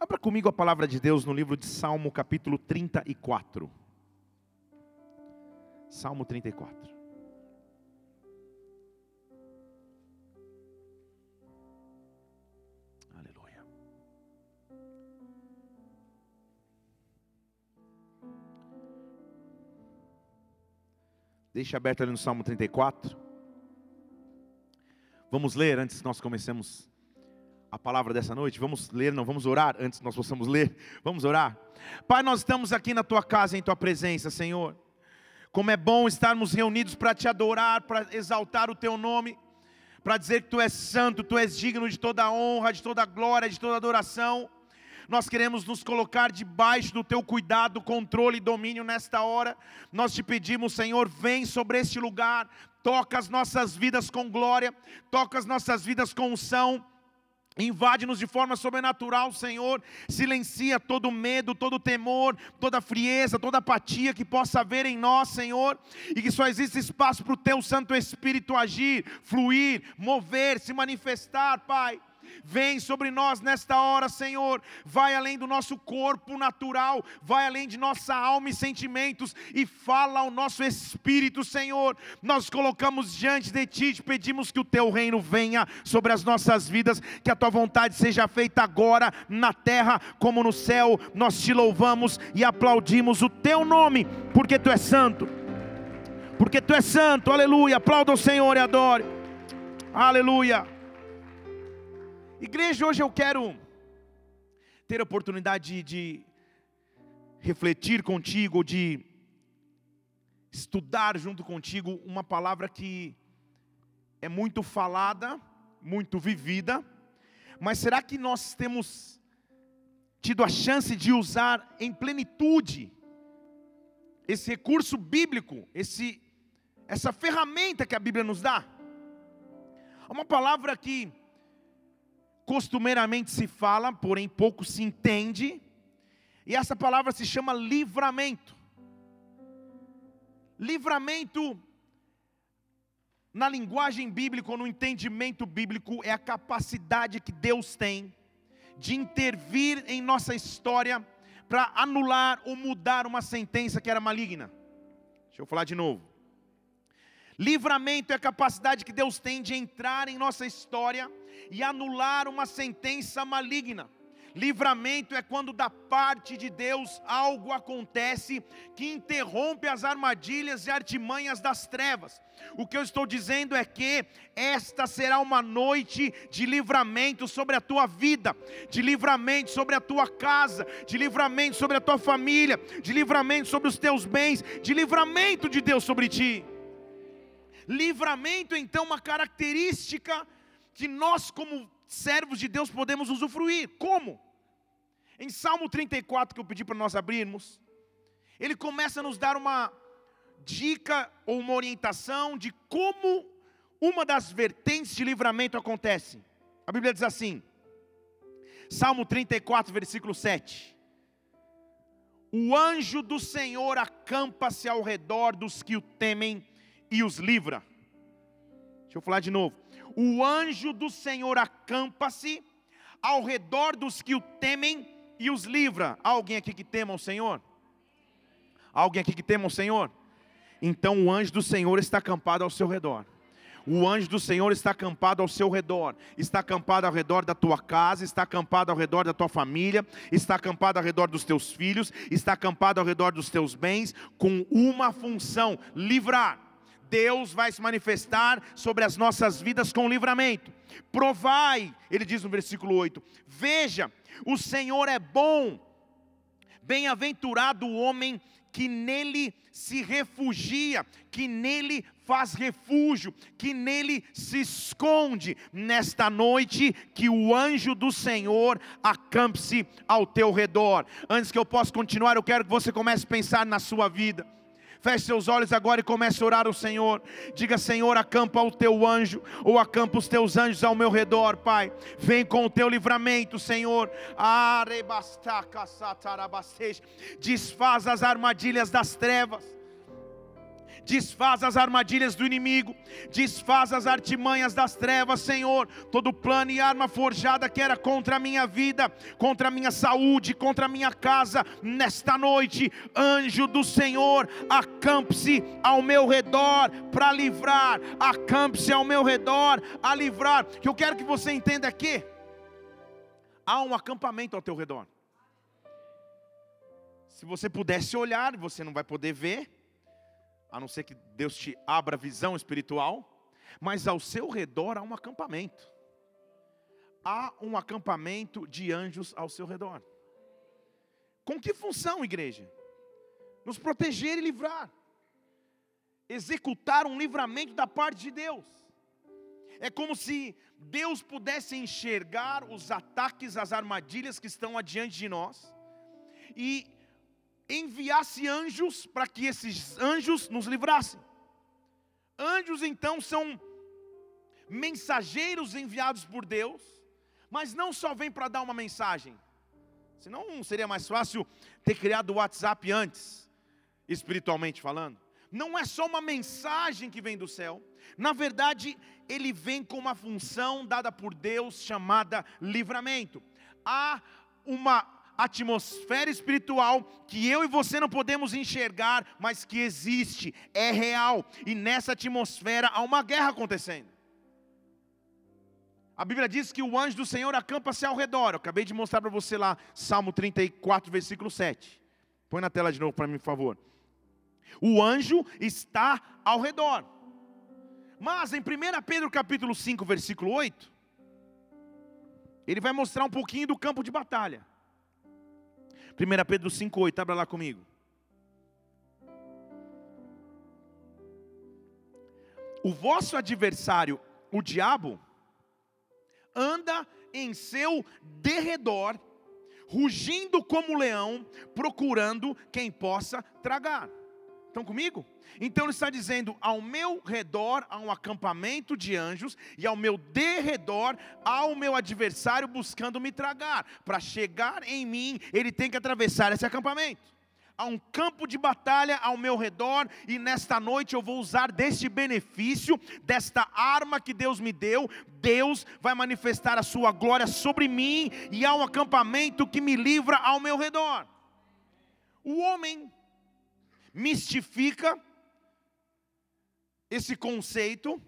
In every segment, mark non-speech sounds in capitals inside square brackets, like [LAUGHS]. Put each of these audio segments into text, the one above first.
Abra comigo a palavra de Deus no livro de Salmo, capítulo 34. Salmo 34. Aleluia. Deixa aberto ali no Salmo 34. Vamos ler antes que nós comecemos a palavra dessa noite? Vamos ler, não, vamos orar antes nós possamos ler. Vamos orar. Pai, nós estamos aqui na tua casa, em tua presença, Senhor. Como é bom estarmos reunidos para te adorar, para exaltar o teu nome, para dizer que tu és santo, tu és digno de toda honra, de toda glória, de toda adoração. Nós queremos nos colocar debaixo do teu cuidado, controle e domínio nesta hora. Nós te pedimos, Senhor, vem sobre este lugar, toca as nossas vidas com glória, toca as nossas vidas com unção Invade-nos de forma sobrenatural, Senhor. Silencia todo medo, todo temor, toda frieza, toda apatia que possa haver em nós, Senhor. E que só existe espaço para o Teu Santo Espírito agir, fluir, mover, se manifestar, Pai. Vem sobre nós nesta hora, Senhor. Vai além do nosso corpo natural, vai além de nossa alma e sentimentos e fala ao nosso espírito, Senhor. Nós colocamos diante de ti, te pedimos que o teu reino venha sobre as nossas vidas, que a tua vontade seja feita agora na terra como no céu. Nós te louvamos e aplaudimos o teu nome, porque tu és santo. Porque tu és santo, aleluia. Aplauda o Senhor e adore. Aleluia. Igreja, hoje eu quero ter a oportunidade de refletir contigo, de estudar junto contigo uma palavra que é muito falada, muito vivida, mas será que nós temos tido a chance de usar em plenitude esse recurso bíblico, esse essa ferramenta que a Bíblia nos dá? Uma palavra que costumeiramente se fala, porém pouco se entende, e essa palavra se chama livramento. Livramento, na linguagem bíblica, no entendimento bíblico, é a capacidade que Deus tem de intervir em nossa história para anular ou mudar uma sentença que era maligna. Deixa eu falar de novo. Livramento é a capacidade que Deus tem de entrar em nossa história e anular uma sentença maligna. Livramento é quando da parte de Deus algo acontece que interrompe as armadilhas e artimanhas das trevas. O que eu estou dizendo é que esta será uma noite de livramento sobre a tua vida, de livramento sobre a tua casa, de livramento sobre a tua família, de livramento sobre os teus bens, de livramento de Deus sobre ti. Livramento, então, uma característica que nós, como servos de Deus, podemos usufruir. Como? Em Salmo 34, que eu pedi para nós abrirmos, ele começa a nos dar uma dica ou uma orientação de como uma das vertentes de livramento acontece. A Bíblia diz assim, Salmo 34, versículo 7. O anjo do Senhor acampa-se ao redor dos que o temem e os livra. Deixa eu falar de novo. O anjo do Senhor acampa-se ao redor dos que o temem e os livra. Há alguém aqui que tema o Senhor? Há alguém aqui que tema o Senhor? Então o anjo do Senhor está acampado ao seu redor. O anjo do Senhor está acampado ao seu redor, está acampado ao redor da tua casa, está acampado ao redor da tua família, está acampado ao redor dos teus filhos, está acampado ao redor dos teus bens, com uma função: livrar. Deus vai se manifestar sobre as nossas vidas com livramento. Provai, ele diz no versículo 8: Veja, o Senhor é bom, bem-aventurado o homem que nele se refugia, que nele faz refúgio, que nele se esconde. Nesta noite, que o anjo do Senhor acampe-se ao teu redor. Antes que eu possa continuar, eu quero que você comece a pensar na sua vida. Feche seus olhos agora e comece a orar ao Senhor. Diga, Senhor, acampa o teu anjo, ou acampa os teus anjos ao meu redor, Pai. Vem com o teu livramento, Senhor. Desfaz as armadilhas das trevas desfaz as armadilhas do inimigo, desfaz as artimanhas das trevas, Senhor. Todo plano e arma forjada que era contra a minha vida, contra a minha saúde, contra a minha casa, nesta noite, anjo do Senhor, acampe-se ao meu redor para livrar, acampe-se ao meu redor a livrar. Que eu quero que você entenda aqui, há um acampamento ao teu redor. Se você pudesse olhar, você não vai poder ver, a não ser que Deus te abra visão espiritual, mas ao seu redor há um acampamento. Há um acampamento de anjos ao seu redor. Com que função, igreja? Nos proteger e livrar. Executar um livramento da parte de Deus. É como se Deus pudesse enxergar os ataques, as armadilhas que estão adiante de nós e enviasse anjos para que esses anjos nos livrassem. Anjos então são mensageiros enviados por Deus, mas não só vêm para dar uma mensagem. Senão seria mais fácil ter criado o WhatsApp antes, espiritualmente falando. Não é só uma mensagem que vem do céu, na verdade, ele vem com uma função dada por Deus chamada livramento. Há uma atmosfera espiritual que eu e você não podemos enxergar, mas que existe, é real, e nessa atmosfera há uma guerra acontecendo. A Bíblia diz que o anjo do Senhor acampa-se ao redor. Eu acabei de mostrar para você lá, Salmo 34, versículo 7. Põe na tela de novo para mim, por favor. O anjo está ao redor. Mas em 1 Pedro capítulo 5, versículo 8, ele vai mostrar um pouquinho do campo de batalha. 1 Pedro 5,8, abra lá comigo. O vosso adversário, o diabo, anda em seu derredor, rugindo como leão, procurando quem possa tragar. Estão comigo? Então ele está dizendo: ao meu redor há um acampamento de anjos, e ao meu derredor há o meu adversário buscando me tragar. Para chegar em mim, ele tem que atravessar esse acampamento. Há um campo de batalha ao meu redor, e nesta noite eu vou usar deste benefício, desta arma que Deus me deu. Deus vai manifestar a sua glória sobre mim, e há um acampamento que me livra ao meu redor. O homem mistifica esse conceito,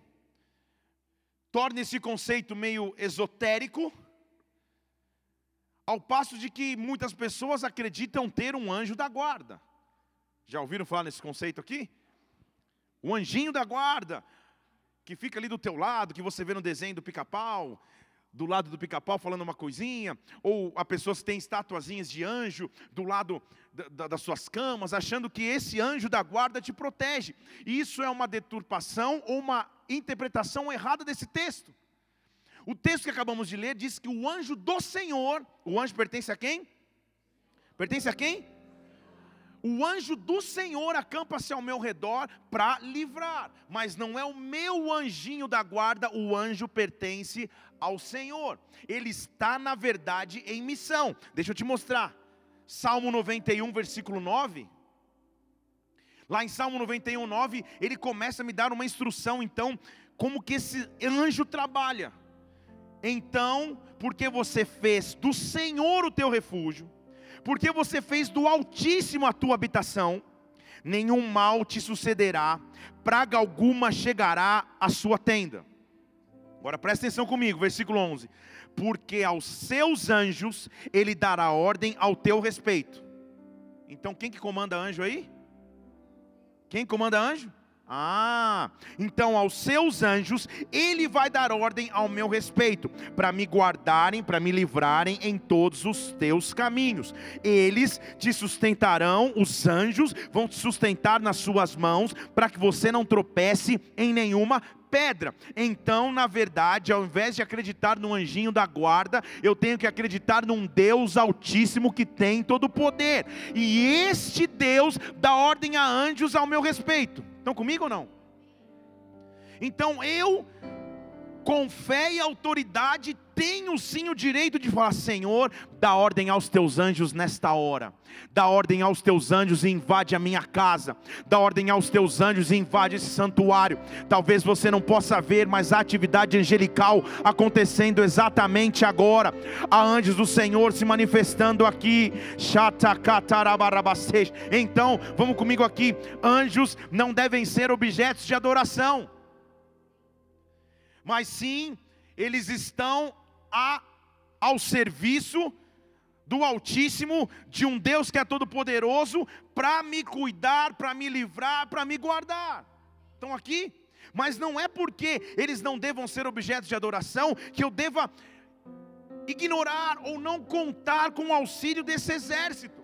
torna esse conceito meio esotérico, ao passo de que muitas pessoas acreditam ter um anjo da guarda. Já ouviram falar nesse conceito aqui? O anjinho da guarda, que fica ali do teu lado, que você vê no desenho do pica-pau, do lado do pica-pau falando uma coisinha, ou a pessoa tem estatuazinhas de anjo do lado da, das suas camas, achando que esse anjo da guarda te protege. Isso é uma deturpação ou uma interpretação errada desse texto. O texto que acabamos de ler diz que o anjo do Senhor, o anjo pertence a quem? Pertence a quem? O anjo do Senhor acampa-se ao meu redor para livrar, mas não é o meu anjinho da guarda, o anjo pertence ao Senhor. Ele está, na verdade, em missão. Deixa eu te mostrar. Salmo 91, versículo 9. Lá em Salmo 91, 9, ele começa a me dar uma instrução, então, como que esse anjo trabalha. Então, porque você fez do Senhor o teu refúgio, porque você fez do Altíssimo a tua habitação, nenhum mal te sucederá, praga alguma chegará à sua tenda. Agora presta atenção comigo, versículo 11: Porque aos seus anjos ele dará ordem ao teu respeito. Então quem que comanda anjo aí? Quem comanda anjo? Ah, então aos seus anjos ele vai dar ordem ao meu respeito, para me guardarem, para me livrarem em todos os teus caminhos. Eles te sustentarão, os anjos vão te sustentar nas suas mãos, para que você não tropece em nenhuma pedra. Então, na verdade, ao invés de acreditar no anjinho da guarda, eu tenho que acreditar num Deus Altíssimo que tem todo o poder. E este Deus dá ordem a anjos ao meu respeito. Estão comigo ou não? Então eu, com fé e autoridade, tenho sim o direito de falar: Senhor, dá ordem aos teus anjos nesta hora, dá ordem aos teus anjos e invade a minha casa, dá ordem aos teus anjos e invade esse santuário. Talvez você não possa ver, mas a atividade angelical acontecendo exatamente agora. Há anjos do Senhor se manifestando aqui. Então, vamos comigo aqui. Anjos não devem ser objetos de adoração, mas sim eles estão a, ao serviço do Altíssimo, de um Deus que é todo-poderoso, para me cuidar, para me livrar, para me guardar. Estão aqui? Mas não é porque eles não devam ser objetos de adoração que eu deva ignorar ou não contar com o auxílio desse exército.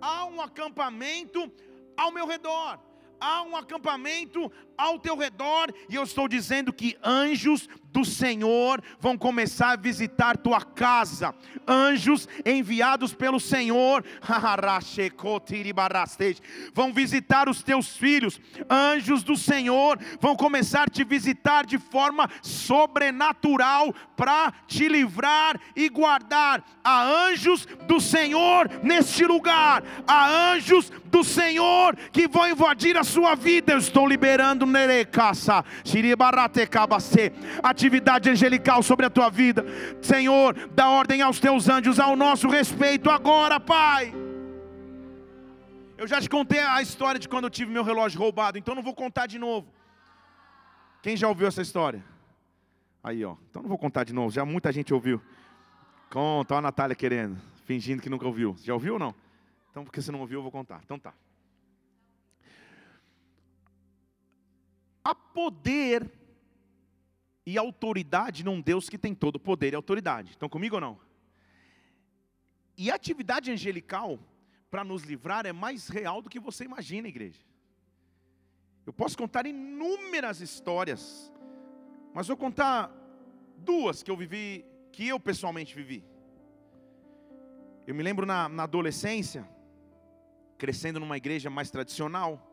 Há um acampamento ao meu redor há um acampamento ao teu redor, e eu estou dizendo que anjos do Senhor vão começar a visitar tua casa, anjos enviados pelo Senhor, [LAUGHS] vão visitar os teus filhos, anjos do Senhor vão começar a te visitar de forma sobrenatural para te livrar e guardar. Há anjos do Senhor neste lugar, há anjos do Senhor que vão invadir a sua vida. Eu estou liberando nerecaça, atividade angelical sobre a tua vida. Senhor, dá ordem aos teus anjos ao nosso respeito agora, Pai. Eu já te contei a história de quando eu tive meu relógio roubado, então não vou contar de novo. Quem já ouviu essa história? Aí, ó. Então não vou contar de novo, já muita gente ouviu. Conta, ó a Natália querendo, fingindo que nunca ouviu. Já ouviu ou não? Então, porque você não ouviu, eu vou contar. Então tá. Há poder e autoridade num Deus que tem todo poder e autoridade. Estão comigo ou não? E a atividade angelical para nos livrar é mais real do que você imagina, igreja. Eu posso contar inúmeras histórias, mas vou contar duas que eu vivi, que eu pessoalmente vivi. Eu me lembro na, na adolescência, crescendo numa igreja mais tradicional.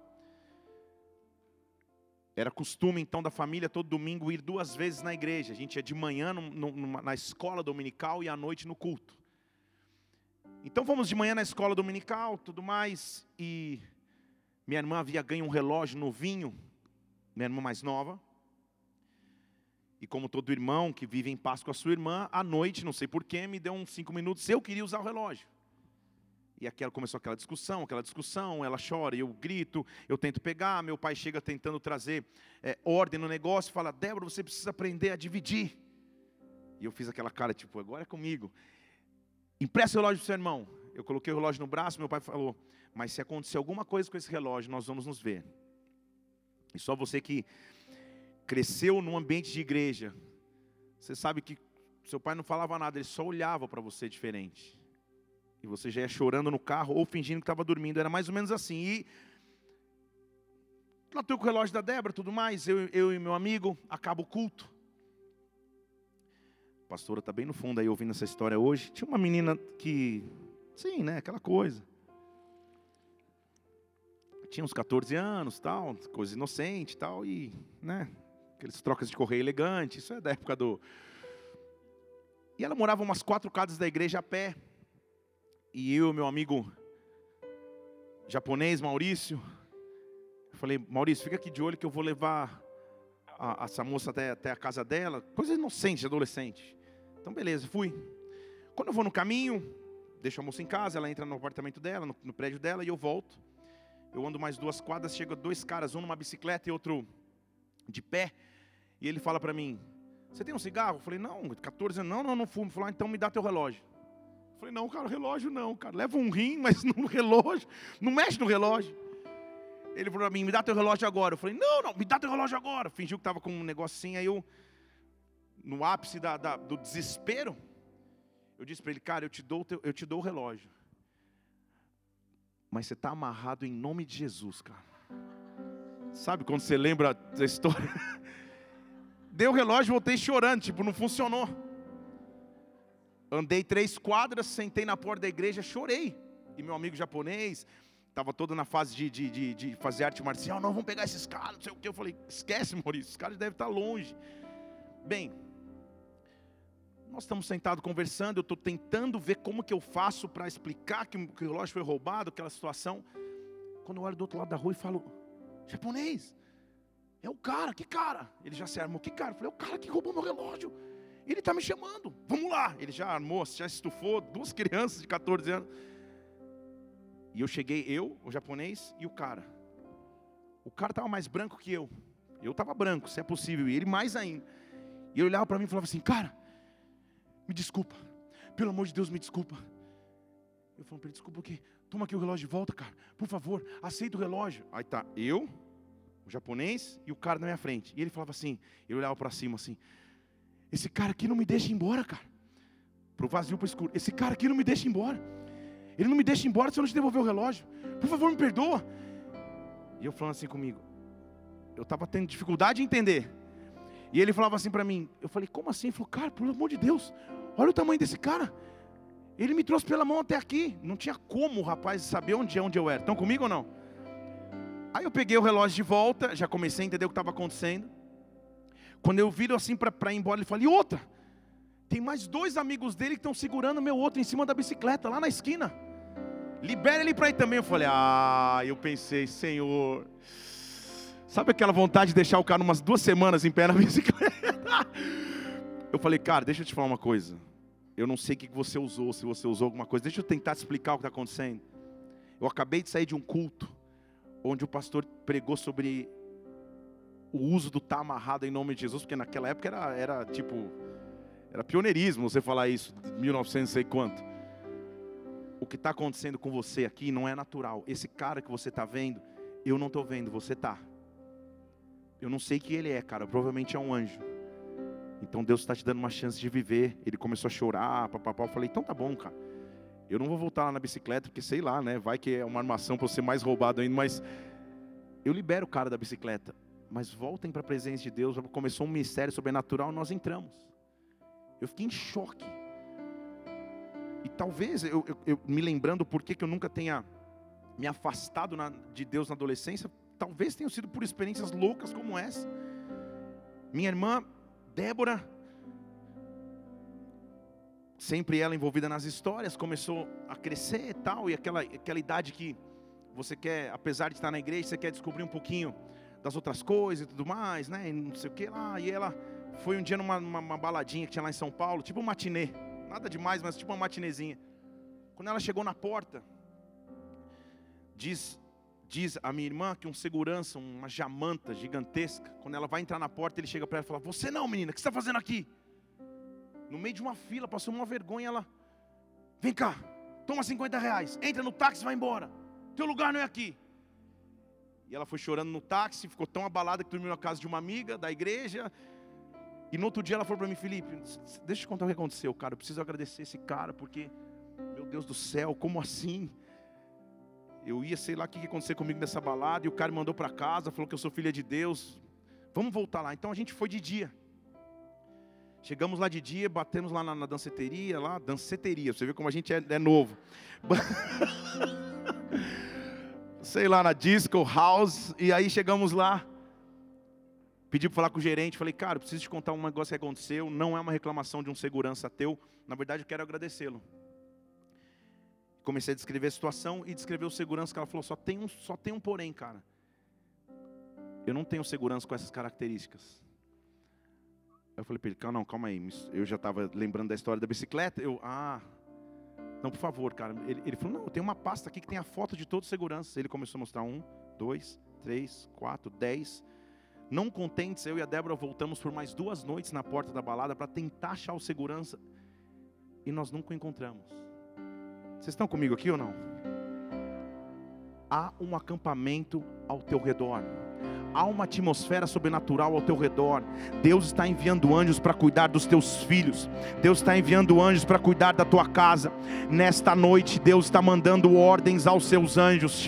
Era costume então da família todo domingo ir duas vezes na igreja. A gente ia de manhã no, na escola dominical e à noite no culto. Então fomos de manhã na escola dominical, tudo mais, e minha irmã havia ganho um relógio novinho, minha irmã mais nova. E como todo irmão que vive em paz com a sua irmã, à noite, não sei porquê, me deu uns cinco minutos, eu queria usar o relógio. E aquela começou aquela discussão, aquela discussão, ela chora, eu grito, eu tento pegar, meu pai chega tentando trazer é, ordem no negócio, fala, Débora, você precisa aprender a dividir. E eu fiz aquela cara, tipo, agora é comigo. Empresta o relógio para o seu irmão. Eu coloquei o relógio no braço, meu pai falou, mas se acontecer alguma coisa com esse relógio, nós vamos nos ver. E só você que cresceu num ambiente de igreja, você sabe que seu pai não falava nada, ele só olhava para você diferente e você já ia chorando no carro ou fingindo que estava dormindo. Era mais ou menos assim. E lá com o relógio da Débora, tudo mais. Eu, eu e meu amigo, acaba o culto. A pastora está bem no fundo aí ouvindo essa história hoje. Tinha uma menina que, sim, né, aquela coisa. Tinha uns 14 anos, tal, coisa inocente, tal, e, né, aqueles trocas de correio elegante. Isso é da época do. E ela morava umas quatro casas da igreja a pé e eu, meu amigo japonês, Maurício, falei, Maurício, fica aqui de olho que eu vou levar a, essa moça até, até a casa dela. Coisa inocente, adolescente. Então, beleza, fui. Quando eu vou no caminho, deixo a moça em casa, ela entra no apartamento dela, no, no prédio dela, e eu volto. Eu ando mais duas quadras, chega dois caras, um numa bicicleta e outro de pé. E ele fala para mim, você tem um cigarro? Eu falei, não, 14 anos, não, não, não fumo. Ele falou, ah, então me dá teu relógio. Falei, não, cara, relógio não, cara. Leva um rim, [LAUGHS] mas no relógio. Não mexe no relógio. Ele falou para mim, me dá teu relógio agora. Eu falei, não, não, me dá teu relógio agora. Fingiu que estava com um negocinho, aí eu, no ápice da, da, do desespero, eu disse para ele, cara, eu te, dou teu, eu te dou o relógio. Mas você está amarrado em nome de Jesus, cara. Sabe quando você lembra da história? [LAUGHS] Deu o relógio, voltei chorando, tipo, não funcionou. Andei três quadras, sentei na porta da igreja, chorei. E meu amigo japonês, estava todo na fase de, de, de, de, fazer arte marcial. Não, vamos pegar esses caras, não sei o que. Eu falei, esquece, Maurício, os caras devem estar longe. Bem, Nós estamos sentados conversando, eu estou tentando ver como que eu faço para explicar que o relógio foi roubado, aquela situação. Quando eu olho do outro lado da rua e falo, japonês, é o cara, que cara? Ele já se armou, que cara? Eu falei, é o cara que roubou meu relógio. Ele está me chamando, vamos lá. Ele já armou, já estufou duas [LAUGHS] crianças de 14 anos. E eu cheguei, eu, o japonês e o cara. O cara estava mais branco que eu. Eu estava branco, se é possível, e ele mais ainda. E ele olhava para mim e falava assim: Cara, me desculpa, pelo amor de Deus, me desculpa. Eu falei para ele: Desculpa o quê? Toma aqui o relógio de volta, cara, por favor, aceita o relógio. Aí tá, eu, o japonês e o cara na minha frente. E ele falava assim: Ele olhava para cima assim: Esse cara aqui não me deixa embora, cara. Pro vazio, pro escuro. Esse cara aqui não me deixa embora. Ele não me deixa embora se eu não te devolver o relógio. Por favor, me perdoa. E eu falando assim comigo, eu estava tendo dificuldade de entender. E ele falava assim para mim, eu falei, como assim? Ele falou, cara, pelo amor de Deus, olha o tamanho desse cara. Ele me trouxe pela mão até aqui. Não tinha como o rapaz saber onde é onde eu era. Estão comigo ou não? Aí eu peguei o relógio de volta, já comecei a entender o que estava acontecendo. Quando eu viro assim para ir embora, ele falou, e outra? Tem mais dois amigos dele que estão segurando meu outro em cima da bicicleta, lá na esquina. Libera ele para ir também. Eu falei, ah, eu pensei, Senhor, Sabe aquela vontade de deixar o cara umas duas semanas em pé na [LAUGHS] bicicleta? Eu falei, cara, deixa eu te falar uma coisa. Eu não sei o que você usou, se você usou alguma coisa. Deixa eu tentar te explicar o que está acontecendo. Eu acabei de sair de um culto onde o pastor pregou sobre o uso do tá amarrado em nome de Jesus, porque naquela época era, era tipo, era pioneirismo você falar isso, 1900 sei quanto. O que está acontecendo com você aqui não é natural. Esse cara que você está vendo, eu não estou vendo, você está. Eu não sei que ele é, cara. Provavelmente é um anjo. Então Deus está te dando uma chance de viver. Ele começou a chorar, papapá. Eu falei, então tá bom, cara. Eu não vou voltar lá na bicicleta, porque sei lá, né? Vai que é uma armação para ser mais roubado ainda, mas eu libero o cara da bicicleta. Mas voltem para a presença de Deus. Começou um mistério sobrenatural, nós entramos. Eu fiquei em choque. E talvez, eu, eu, eu me lembrando por que eu nunca tenha me afastado na, de Deus na adolescência, talvez tenham sido por experiências loucas como essa. Minha irmã Débora, sempre ela envolvida nas histórias, começou a crescer e tal, e aquela, aquela idade que você quer, apesar de estar na igreja, você quer descobrir um pouquinho das outras coisas e tudo mais, né? E não sei o que lá. E ela foi um dia numa, numa baladinha que tinha lá em São Paulo, tipo um matinê, nada demais, mas tipo uma matinezinha. Quando ela chegou na porta, diz Diz a minha irmã que um segurança, uma jamanta gigantesca, quando ela vai entrar na porta, ele chega para ela e fala: Você não, menina, o que você está fazendo aqui? No meio de uma fila, passou uma vergonha, ela: Vem cá, toma 50 reais, entra no táxi e vai embora. Teu lugar não é aqui. E ela foi chorando no táxi, ficou tão abalada que dormiu na casa de uma amiga da igreja. E no outro dia ela falou para mim, Felipe, deixa eu te contar o que aconteceu, cara. Eu preciso agradecer esse cara, porque, meu Deus do céu, como assim? Eu ia, sei lá o que ia acontecer comigo nessa balada, e o cara me mandou para casa, falou que eu sou filha de Deus. Vamos voltar lá. Então a gente foi de dia. Chegamos lá de dia, batemos lá na, na danceteria, lá, danceteria, você vê como a gente é, é novo. [LAUGHS] [LAUGHS] sei lá, na disco, house, e aí chegamos lá. Pedi para falar com o gerente, falei, cara, preciso te contar um negócio que aconteceu, não é uma reclamação de um segurança teu, na verdade eu quero agradecê-lo. Comecei a descrever a situação e descrever o segurança que ela falou, só tem um, só tem um porém, cara. Eu não tenho segurança com essas características. Eu falei para ele, calma, não, calma aí. Eu já estava lembrando da história da bicicleta. Eu, ah, não, por favor, cara. Ele, ele falou, não, tenho uma pasta aqui que tem a foto de todos os seguranças. Ele começou a mostrar um, dois, três, quatro, dez. Não contentes, eu e a Débora voltamos por mais duas noites na porta da balada para tentar achar o segurança. E nós nunca o encontramos. Vocês estão comigo aqui ou não? Há um acampamento ao teu redor há uma atmosfera sobrenatural ao teu redor. Deus está enviando anjos para cuidar dos teus filhos. Deus está enviando anjos para cuidar da tua casa. Nesta noite, Deus está mandando ordens aos seus anjos.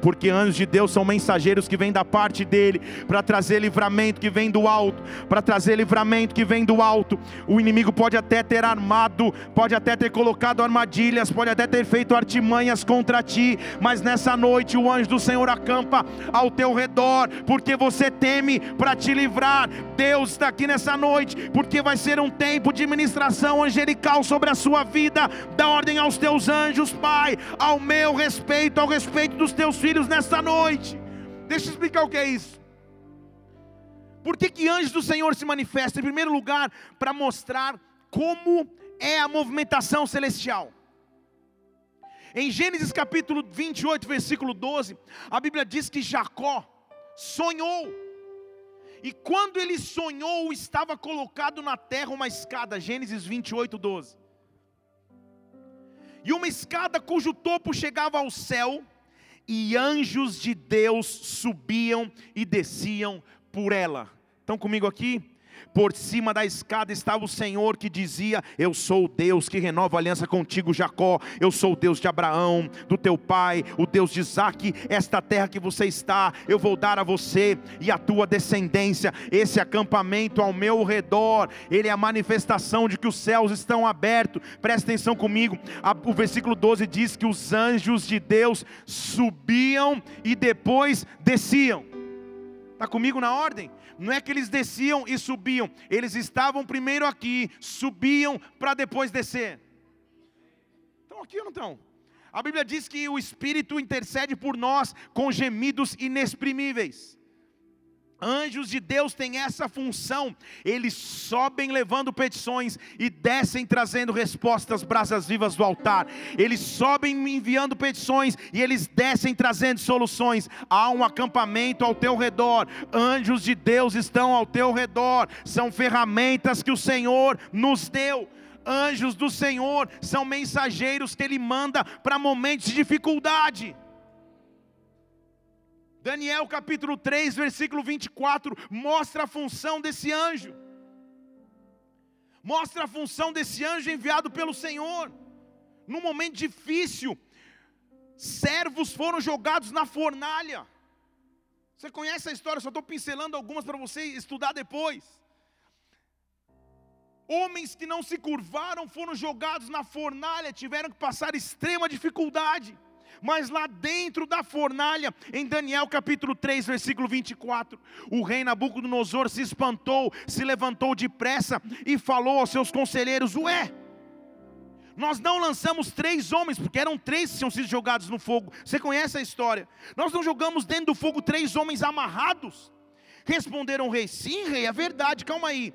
Porque anjos de Deus são mensageiros que vêm da parte dele para trazer livramento que vem do alto, para trazer livramento que vem do alto. O inimigo pode até ter armado, pode até ter colocado armadilhas, pode até ter feito artimanhas contra ti, mas nessa noite o anjo do Senhor acampa ao teu redor, porque você teme para te livrar. Deus está aqui nessa noite, porque vai ser um tempo de ministração angelical sobre a sua vida. Dá ordem aos teus anjos, Pai, ao meu respeito, ao respeito dos teus filhos nesta noite. Deixa eu explicar o que é isso. Por que, que anjos do Senhor se manifestam? Em primeiro lugar, para mostrar como é a movimentação celestial. Em Gênesis capítulo 28, versículo 12, a Bíblia diz que Jacó sonhou. E quando ele sonhou, estava colocado na terra uma escada, Gênesis 28, 12. E uma escada cujo topo chegava ao céu, e anjos de Deus subiam e desciam por ela. Estão comigo aqui? Por cima da escada estava o Senhor que dizia: Eu sou o Deus que renova a aliança contigo, Jacó. Eu sou o Deus de Abraão, do teu pai, o Deus de Isaac. Esta terra que você está, eu vou dar a você e a tua descendência. Esse acampamento ao meu redor, ele é a manifestação de que os céus estão abertos. Presta atenção comigo. O versículo 12 diz que os anjos de Deus subiam e depois desciam. Está comigo na ordem? Não é que eles desciam e subiam, eles estavam primeiro aqui, subiam para depois descer. Estão aqui ou não estão? A Bíblia diz que o Espírito intercede por nós com gemidos inexprimíveis. Anjos de Deus têm essa função, eles sobem levando petições e descem trazendo respostas brasas vivas do altar. Eles sobem enviando petições e eles descem trazendo soluções. Há um acampamento ao teu redor, anjos de Deus estão ao teu redor, são ferramentas que o Senhor nos deu. Anjos do Senhor são mensageiros que Ele manda para momentos de dificuldade. Daniel capítulo 3, versículo 24, mostra a função desse anjo. Mostra a função desse anjo enviado pelo Senhor. Num momento difícil, servos foram jogados na fornalha. Você conhece a história, só estou pincelando algumas para você estudar depois. Homens que não se curvaram foram jogados na fornalha, tiveram que passar extrema dificuldade mas lá dentro da fornalha, em Daniel capítulo 3, versículo 24, o rei Nabucodonosor se espantou, se levantou depressa e falou aos seus conselheiros: Ué, nós não lançamos três homens, porque eram três que tinham sido jogados no fogo. Você conhece a história? Nós não jogamos dentro do fogo três homens amarrados. Responderam o rei: Sim, rei, é verdade, calma aí.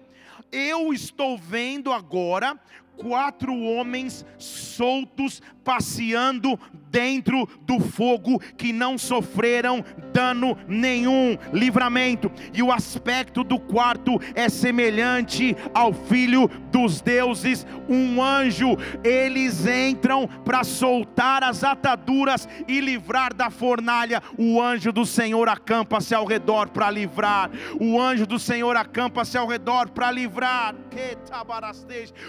Eu estou vendo agora quatro homens soltos passeando dentro do fogo que não sofreram dano nenhum, livramento. E o aspecto do quarto é semelhante ao filho dos deuses, um anjo. Eles entram para soltar as ataduras e livrar da fornalha. O anjo do Senhor acampa-se ao redor para livrar. O anjo do Senhor acampa-se ao redor para livrar.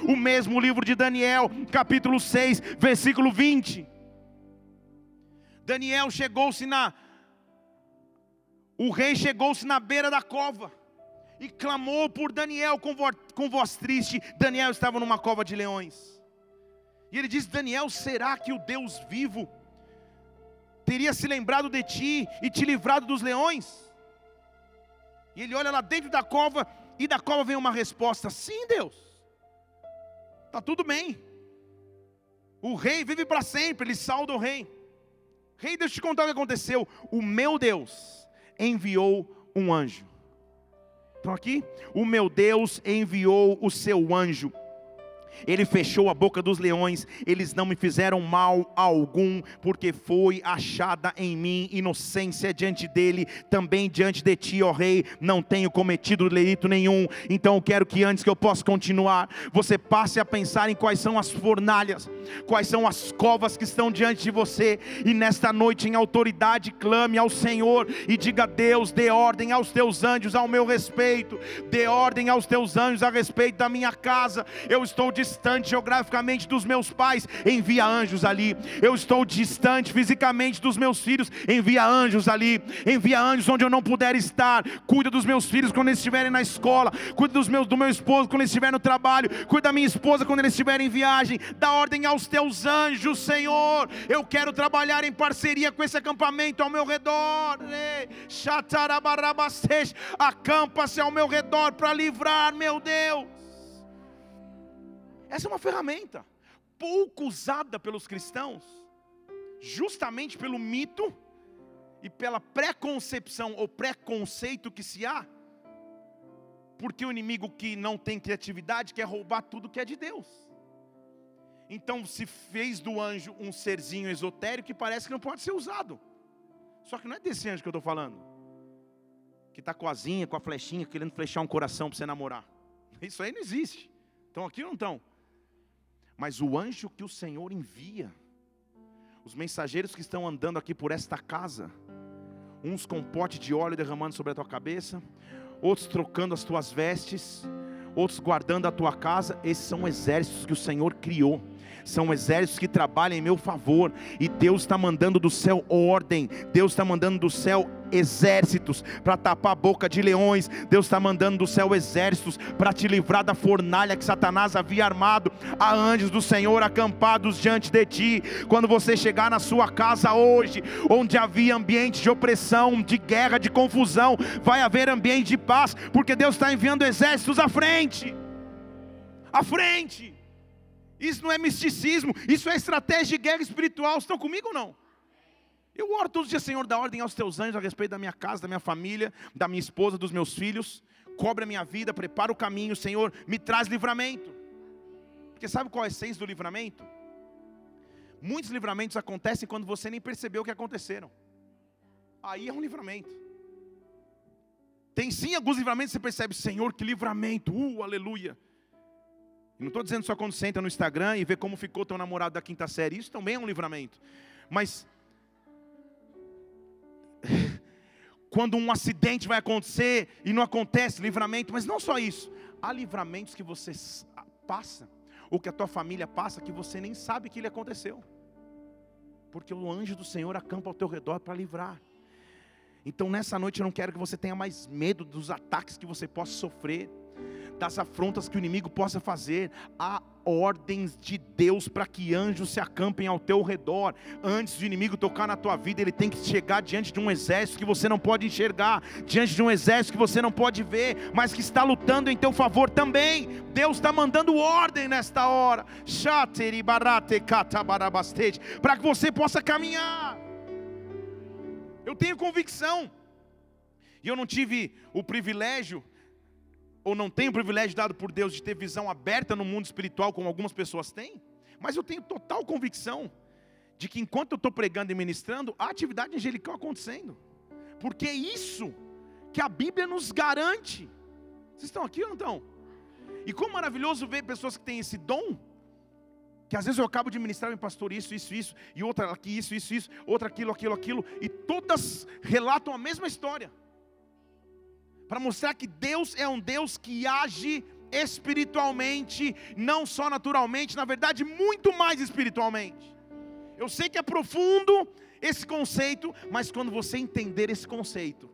O mesmo livro de Daniel, capítulo 6, versículo 20. Daniel chegou-se na. O rei chegou-se na beira da cova e clamou por Daniel com, vo, com voz triste. Daniel estava numa cova de leões. E ele disse: Daniel, será que o Deus vivo teria se lembrado de ti e te livrado dos leões? E ele olha lá dentro da cova, e da cova vem uma resposta: Sim, Deus, está tudo bem. O rei vive para sempre, ele salda o rei. Rei, deixa eu te contar o que aconteceu. O meu Deus enviou um anjo. Estão aqui? O meu Deus enviou o seu anjo ele fechou a boca dos leões, eles não me fizeram mal algum, porque foi achada em mim inocência diante dele, também diante de ti, ó rei, não tenho cometido delito nenhum. Então eu quero que antes que eu possa continuar, você passe a pensar em quais são as fornalhas, quais são as covas que estão diante de você, e nesta noite, em autoridade, clame ao Senhor e diga: Deus, dê ordem aos teus anjos ao meu respeito, dê ordem aos teus anjos a respeito da minha casa. Eu estou dizendo distante geograficamente dos meus pais, envia anjos ali. Eu estou distante fisicamente dos meus filhos, envia anjos ali. Envia anjos onde eu não puder estar. Cuida dos meus filhos quando eles estiverem na escola, cuida dos meus do meu esposo quando ele estiver no trabalho, cuida da minha esposa quando ele estiver em viagem. Dá ordem aos teus anjos, Senhor. Eu quero trabalhar em parceria com esse acampamento ao meu redor. Acampa-se ao meu redor para livrar, meu Deus. Essa é uma ferramenta pouco usada pelos cristãos, justamente pelo mito e pela preconcepção ou preconceito que se há, porque o inimigo que não tem criatividade quer roubar tudo que é de Deus. Então se fez do anjo um serzinho esotérico que parece que não pode ser usado. Só que não é desse anjo que eu estou falando. Que está com a asinha, com a flechinha, querendo flechar um coração para você namorar. Isso aí não existe. Estão aqui ou não estão? Mas o anjo que o Senhor envia, os mensageiros que estão andando aqui por esta casa, uns com um pote de óleo derramando sobre a tua cabeça, outros trocando as tuas vestes, outros guardando a tua casa, esses são exércitos que o Senhor criou são exércitos que trabalham em meu favor, e Deus está mandando do céu ordem, Deus está mandando do céu exércitos para tapar a boca de leões, Deus está mandando do céu exércitos para te livrar da fornalha que Satanás havia armado. Há anjos do Senhor acampados diante de ti. Quando você chegar na sua casa hoje, onde havia ambiente de opressão, de guerra, de confusão, vai haver ambiente de paz, porque Deus está enviando exércitos à frente. À frente. Isso não é misticismo, isso é estratégia de guerra espiritual. Estão comigo ou não? Eu oro todos os dias, Senhor, dá ordem aos teus anjos a respeito da minha casa, da minha família, da minha esposa, dos meus filhos. Cobre a minha vida, prepara o caminho, Senhor, me traz livramento. Porque sabe qual é a essência do livramento? Muitos livramentos acontecem quando você nem percebeu o que aconteceram. Aí é um livramento. Tem sim alguns livramentos que você percebe, Senhor, que livramento, uh, aleluia. Não estou dizendo só quando senta no Instagram e vê como ficou teu namorado da quinta série. Isso também é um livramento. Mas [LAUGHS] quando um acidente vai acontecer e não acontece, livramento, mas não só isso. Há livramentos que você passa, ou que a tua família passa, que você nem sabe que ele aconteceu. Porque o anjo do Senhor acampa ao teu redor para livrar. Então nessa noite eu não quero que você tenha mais medo dos ataques que você possa sofrer das afrontas que o inimigo possa fazer. Há ordens de Deus para que anjos se acampem ao teu redor. Antes do inimigo tocar na tua vida, ele tem que chegar diante de um exército que você não pode enxergar, diante de um exército que você não pode ver, mas que está lutando em teu favor também. Deus está mandando ordem nesta hora, para que você possa caminhar. Eu tenho convicção, e eu não tive o privilégio ou não tenho o privilégio dado por Deus de ter visão aberta no mundo espiritual, como algumas pessoas têm, mas eu tenho total convicção de que enquanto eu estou pregando e ministrando, há atividade angelical acontecendo, porque é isso que a Bíblia nos garante. Vocês estão aqui ou não estão? E como maravilhoso ver pessoas que têm esse dom, que às vezes eu acabo de ministrar em pastor isso, isso, isso, e outra aqui, isso, isso, isso, outra aquilo, aquilo, aquilo, e todas relatam a mesma história para mostrar que Deus é um Deus que age espiritualmente, não só naturalmente, na verdade, muito mais espiritualmente. Eu sei que é profundo, esse conceito, mas quando você entender esse conceito,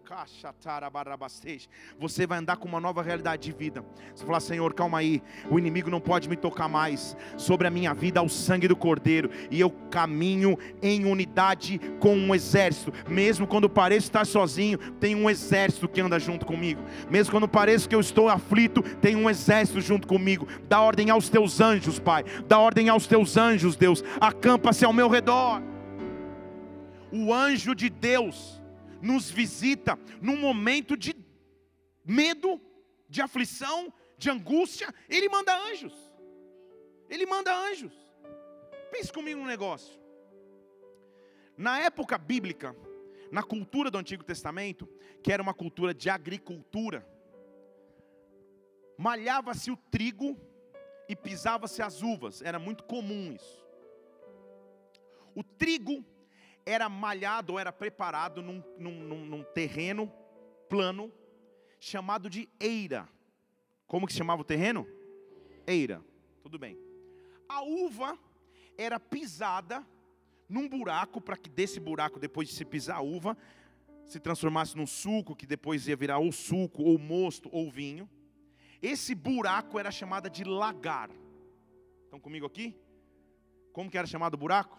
você vai andar com uma nova realidade de vida. Você falar, Senhor, calma aí, o inimigo não pode me tocar mais. Sobre a minha vida, ao sangue do Cordeiro, e eu caminho em unidade com um exército. Mesmo quando pareço estar sozinho, tem um exército que anda junto comigo. Mesmo quando pareço que eu estou aflito, tem um exército junto comigo. Dá ordem aos teus anjos, Pai. Dá ordem aos teus anjos, Deus. Acampa-se ao meu redor o anjo de Deus nos visita num momento de medo, de aflição, de angústia, ele manda anjos. Ele manda anjos. Pense comigo um negócio. Na época bíblica, na cultura do Antigo Testamento, que era uma cultura de agricultura, malhava-se o trigo e pisava-se as uvas, era muito comum isso. O trigo era malhado ou era preparado num, num, num terreno plano chamado de eira. Como que se chamava o terreno? Eira. Tudo bem. A uva era pisada num buraco para que desse buraco, depois de se pisar a uva, se transformasse num suco que depois ia virar ou suco, ou mosto, ou vinho. Esse buraco era chamado de lagar. Estão comigo aqui? Como que era chamado o buraco?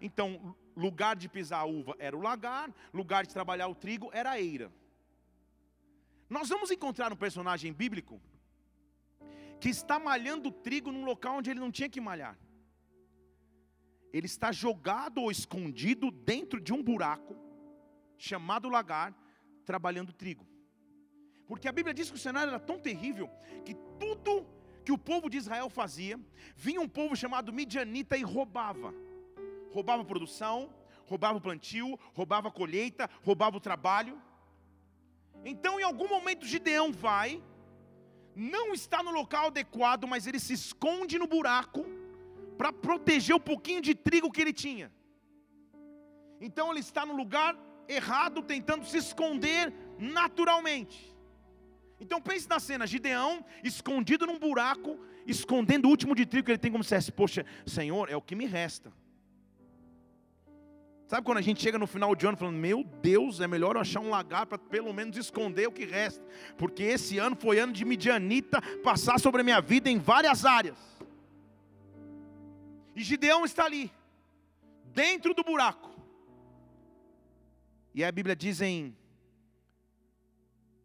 Então, lugar de pisar a uva era o lagar, lugar de trabalhar o trigo era a eira. Nós vamos encontrar um personagem bíblico que está malhando trigo num local onde ele não tinha que malhar. Ele está jogado ou escondido dentro de um buraco chamado lagar, trabalhando trigo. Porque a Bíblia diz que o cenário era tão terrível que tudo que o povo de Israel fazia, vinha um povo chamado Midianita e roubava. Roubava a produção, roubava o plantio, roubava a colheita, roubava o trabalho. Então, em algum momento, Gideão vai, não está no local adequado, mas ele se esconde no buraco para proteger o pouquinho de trigo que ele tinha. Então, ele está no lugar errado, tentando se esconder naturalmente. Então pense na cena, Gideão escondido num buraco, escondendo o último de trigo que ele tem como se fosse, poxa, Senhor, é o que me resta. Sabe quando a gente chega no final de ano falando, meu Deus, é melhor eu achar um lagar para pelo menos esconder o que resta, porque esse ano foi ano de Midianita passar sobre a minha vida em várias áreas. E Gideão está ali, dentro do buraco. E a Bíblia diz em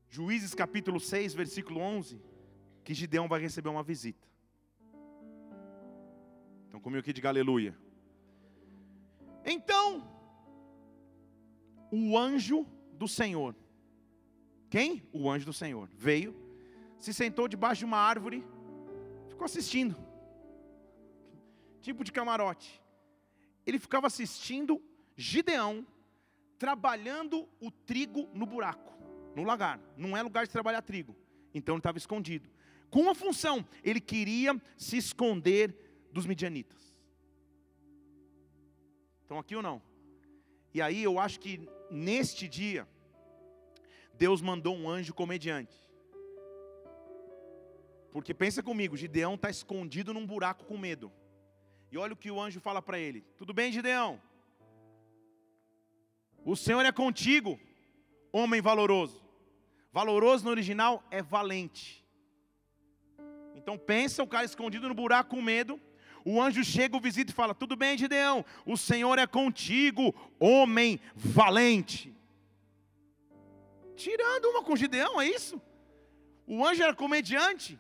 Juízes capítulo 6, versículo 11, que Gideão vai receber uma visita. Então comigo aqui de aleluia. Então, o anjo do Senhor, quem? O anjo do Senhor, veio, se sentou debaixo de uma árvore, ficou assistindo, tipo de camarote. Ele ficava assistindo Gideão trabalhando o trigo no buraco no lagar. Não é lugar de trabalhar trigo. Então ele estava escondido. Com uma função, ele queria se esconder dos midianitas. Estão aqui ou não? E aí eu acho que neste dia, Deus mandou um anjo comediante. Porque pensa comigo, Gideão está escondido num buraco com medo. E olha o que o anjo fala para ele: Tudo bem, Gideão? O Senhor é contigo, homem valoroso. Valoroso no original é valente. Então pensa o cara escondido no buraco com medo. O anjo chega, o visita e fala: Tudo bem, Gideão, o Senhor é contigo, homem valente. Tirando uma com Gideão, é isso? O anjo era comediante.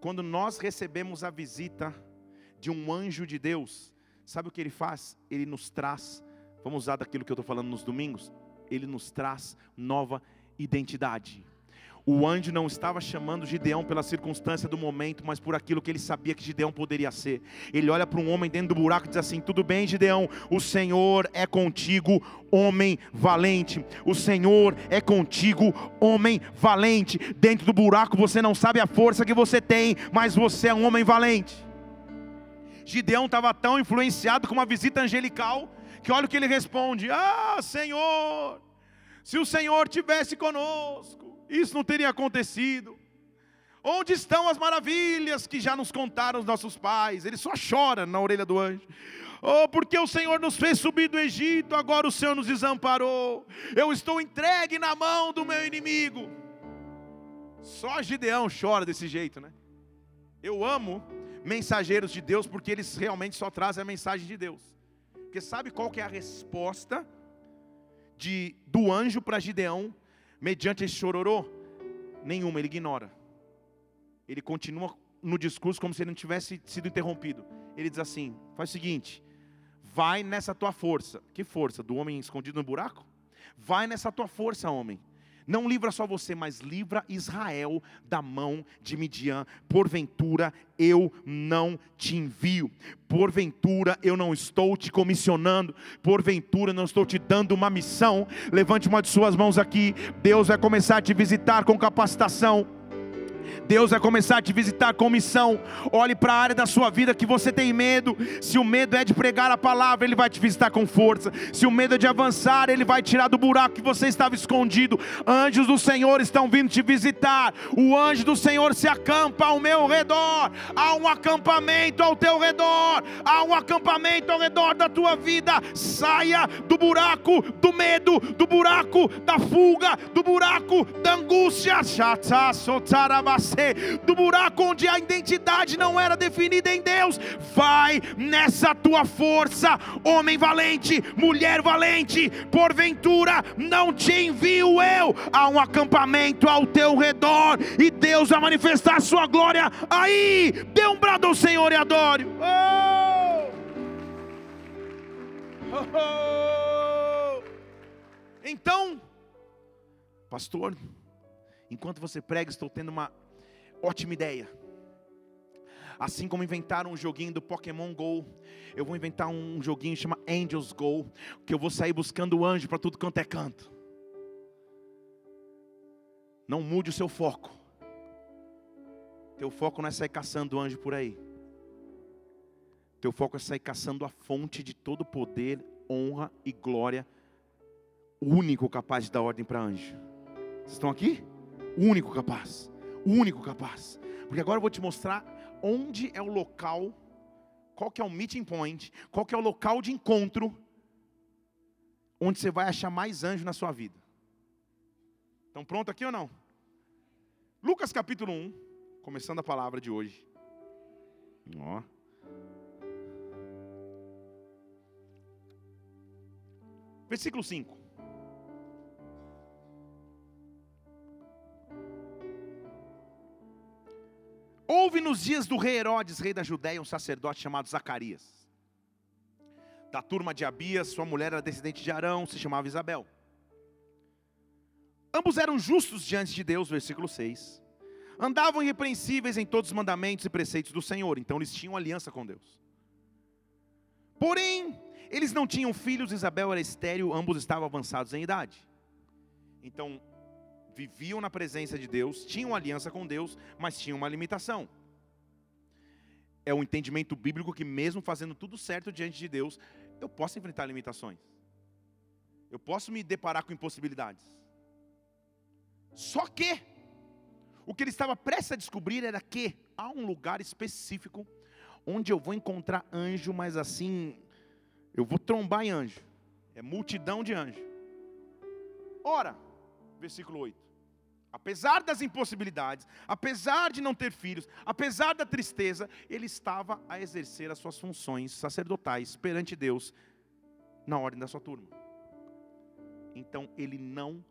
Quando nós recebemos a visita de um anjo de Deus, sabe o que ele faz? Ele nos traz, vamos usar daquilo que eu estou falando nos domingos, ele nos traz nova identidade. O anjo não estava chamando Gideão pela circunstância do momento, mas por aquilo que ele sabia que Gideão poderia ser. Ele olha para um homem dentro do buraco e diz assim: Tudo bem, Gideão, o Senhor é contigo, homem valente. O Senhor é contigo, homem valente. Dentro do buraco você não sabe a força que você tem, mas você é um homem valente. Gideão estava tão influenciado com uma visita angelical que olha o que ele responde: Ah, Senhor, se o Senhor tivesse conosco, isso não teria acontecido. Onde estão as maravilhas que já nos contaram os nossos pais? Ele só chora na orelha do anjo. Oh, porque o Senhor nos fez subir do Egito, agora o Senhor nos desamparou. Eu estou entregue na mão do meu inimigo. Só Gideão chora desse jeito, né? Eu amo mensageiros de Deus porque eles realmente só trazem a mensagem de Deus. Porque sabe qual que é a resposta de, do anjo para Gideão, mediante esse chororô? Nenhuma, ele ignora. Ele continua no discurso como se ele não tivesse sido interrompido. Ele diz assim: faz o seguinte, vai nessa tua força. Que força? Do homem escondido no buraco? Vai nessa tua força, homem. Não livra só você, mas livra Israel da mão de Midian. Porventura eu não te envio. Porventura eu não estou te comissionando. Porventura não estou te dando uma missão. Levante uma de suas mãos aqui. Deus vai começar a te visitar com capacitação. Deus vai começar a te visitar com missão. Olhe para a área da sua vida que você tem medo. Se o medo é de pregar a palavra, Ele vai te visitar com força. Se o medo é de avançar, Ele vai tirar do buraco que você estava escondido. Anjos do Senhor estão vindo te visitar. O anjo do Senhor se acampa ao meu redor. Há um acampamento ao teu redor. Há um acampamento ao redor da tua vida. Saia do buraco do medo, do buraco da fuga, do buraco da angústia. Do buraco onde a identidade não era definida em Deus. Vai nessa tua força, homem valente, mulher valente. Porventura não te envio eu a um acampamento ao teu redor e Deus vai manifestar a sua glória aí. Dê um brado ao Senhor e adore. Oh! Oh! oh! Então, pastor, enquanto você prega, estou tendo uma ótima ideia. Assim como inventaram um joguinho do Pokémon Go, eu vou inventar um joguinho chama Angels Go, que eu vou sair buscando anjo para tudo quanto é canto. Não mude o seu foco. Teu foco não é sair caçando anjo por aí. Teu foco é sair caçando a fonte de todo poder, honra e glória, o único capaz de dar ordem para anjo. Vocês estão aqui? O único capaz. O único capaz. Porque agora eu vou te mostrar onde é o local, qual que é o meeting point, qual que é o local de encontro onde você vai achar mais anjo na sua vida. Estão pronto aqui ou não? Lucas capítulo 1, começando a palavra de hoje. Ó. Versículo 5. Houve nos dias do rei Herodes, rei da Judéia, um sacerdote chamado Zacarias. Da turma de Abias, sua mulher era descendente de Arão, se chamava Isabel. Ambos eram justos diante de Deus, versículo 6. Andavam irrepreensíveis em todos os mandamentos e preceitos do Senhor, então eles tinham aliança com Deus. Porém, eles não tinham filhos, Isabel era estéril, ambos estavam avançados em idade. Então, viviam na presença de Deus, tinham aliança com Deus, mas tinham uma limitação. É o entendimento bíblico que, mesmo fazendo tudo certo diante de Deus, eu posso enfrentar limitações. Eu posso me deparar com impossibilidades. Só que, o que ele estava prestes a descobrir era que há um lugar específico onde eu vou encontrar anjo, mas assim, eu vou trombar em anjo. É multidão de anjos. Ora, versículo 8. Apesar das impossibilidades, apesar de não ter filhos, apesar da tristeza, ele estava a exercer as suas funções sacerdotais perante Deus na ordem da sua turma. Então ele não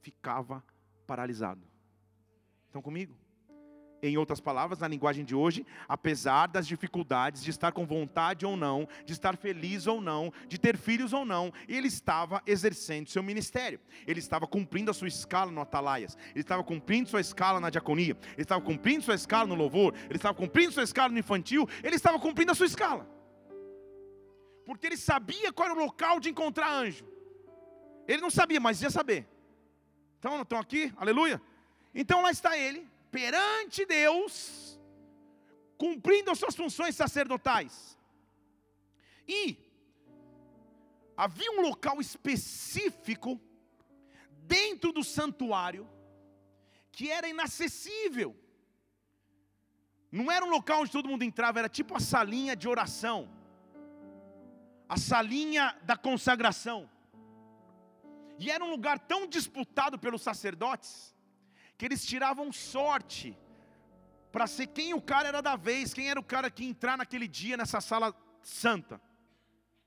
ficava paralisado. Estão comigo? Em outras palavras, na linguagem de hoje, apesar das dificuldades de estar com vontade ou não, de estar feliz ou não, de ter filhos ou não, ele estava exercendo seu ministério. Ele estava cumprindo a sua escala no Atalaias, ele estava cumprindo sua escala na diaconia, ele estava cumprindo sua escala no louvor, ele estava cumprindo sua escala no infantil, ele estava cumprindo a sua escala. Porque ele sabia qual era o local de encontrar anjo. Ele não sabia, mas ia saber. Então, estão aqui? Aleluia. Então lá está ele perante Deus, cumprindo as suas funções sacerdotais. E havia um local específico dentro do santuário que era inacessível. Não era um local onde todo mundo entrava, era tipo a salinha de oração, a salinha da consagração. E era um lugar tão disputado pelos sacerdotes que eles tiravam sorte para ser quem o cara era da vez, quem era o cara que ia entrar naquele dia nessa sala santa.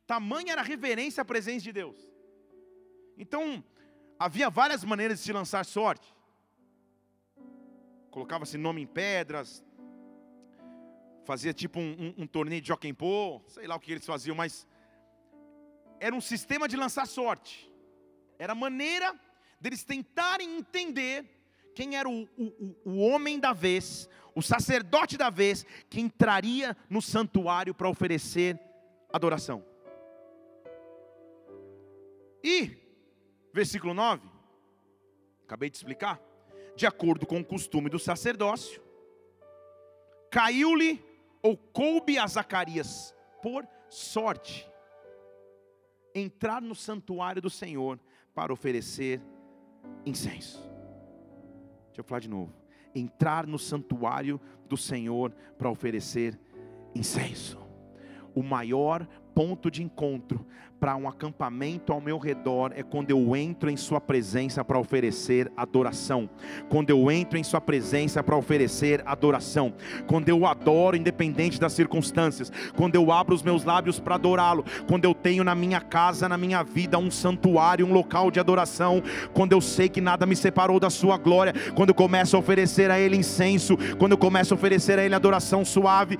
Tamanha era a reverência à presença de Deus. Então, havia várias maneiras de se lançar sorte. Colocava-se nome em pedras, fazia tipo um, um, um torneio de jockey pô, sei lá o que eles faziam, mas era um sistema de lançar sorte. Era maneira deles tentarem entender quem era o, o, o homem da vez, o sacerdote da vez, que entraria no santuário para oferecer adoração. E, versículo 9, acabei de explicar, de acordo com o costume do sacerdócio, caiu-lhe ou coube a Zacarias por sorte entrar no santuário do Senhor para oferecer incenso. Deixa eu falar de novo. Entrar no santuário do Senhor para oferecer incenso. O maior ponto de encontro para um acampamento ao meu redor é quando eu entro em Sua presença para oferecer adoração. Quando eu entro em Sua presença para oferecer adoração. Quando eu adoro, independente das circunstâncias. Quando eu abro os meus lábios para adorá-lo. Quando eu tenho na minha casa, na minha vida, um santuário, um local de adoração. Quando eu sei que nada me separou da Sua glória. Quando eu começo a oferecer a Ele incenso. Quando eu começo a oferecer a Ele adoração suave.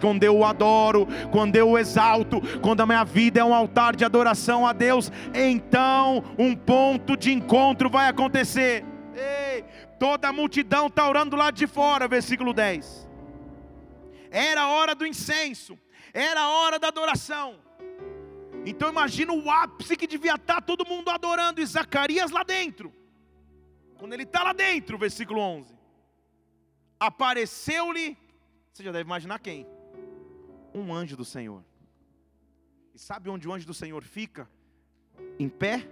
Quando eu adoro, quando eu exalto quando a minha vida é um altar de adoração a Deus, então um ponto de encontro vai acontecer. Ei, toda a multidão está orando do lado de fora, versículo 10. Era a hora do incenso, era a hora da adoração. Então imagina o ápice que devia estar tá todo mundo adorando e Zacarias lá dentro. Quando ele está lá dentro, versículo 11. Apareceu-lhe, você já deve imaginar quem? Um anjo do Senhor. E sabe onde o anjo do Senhor fica? Em pé,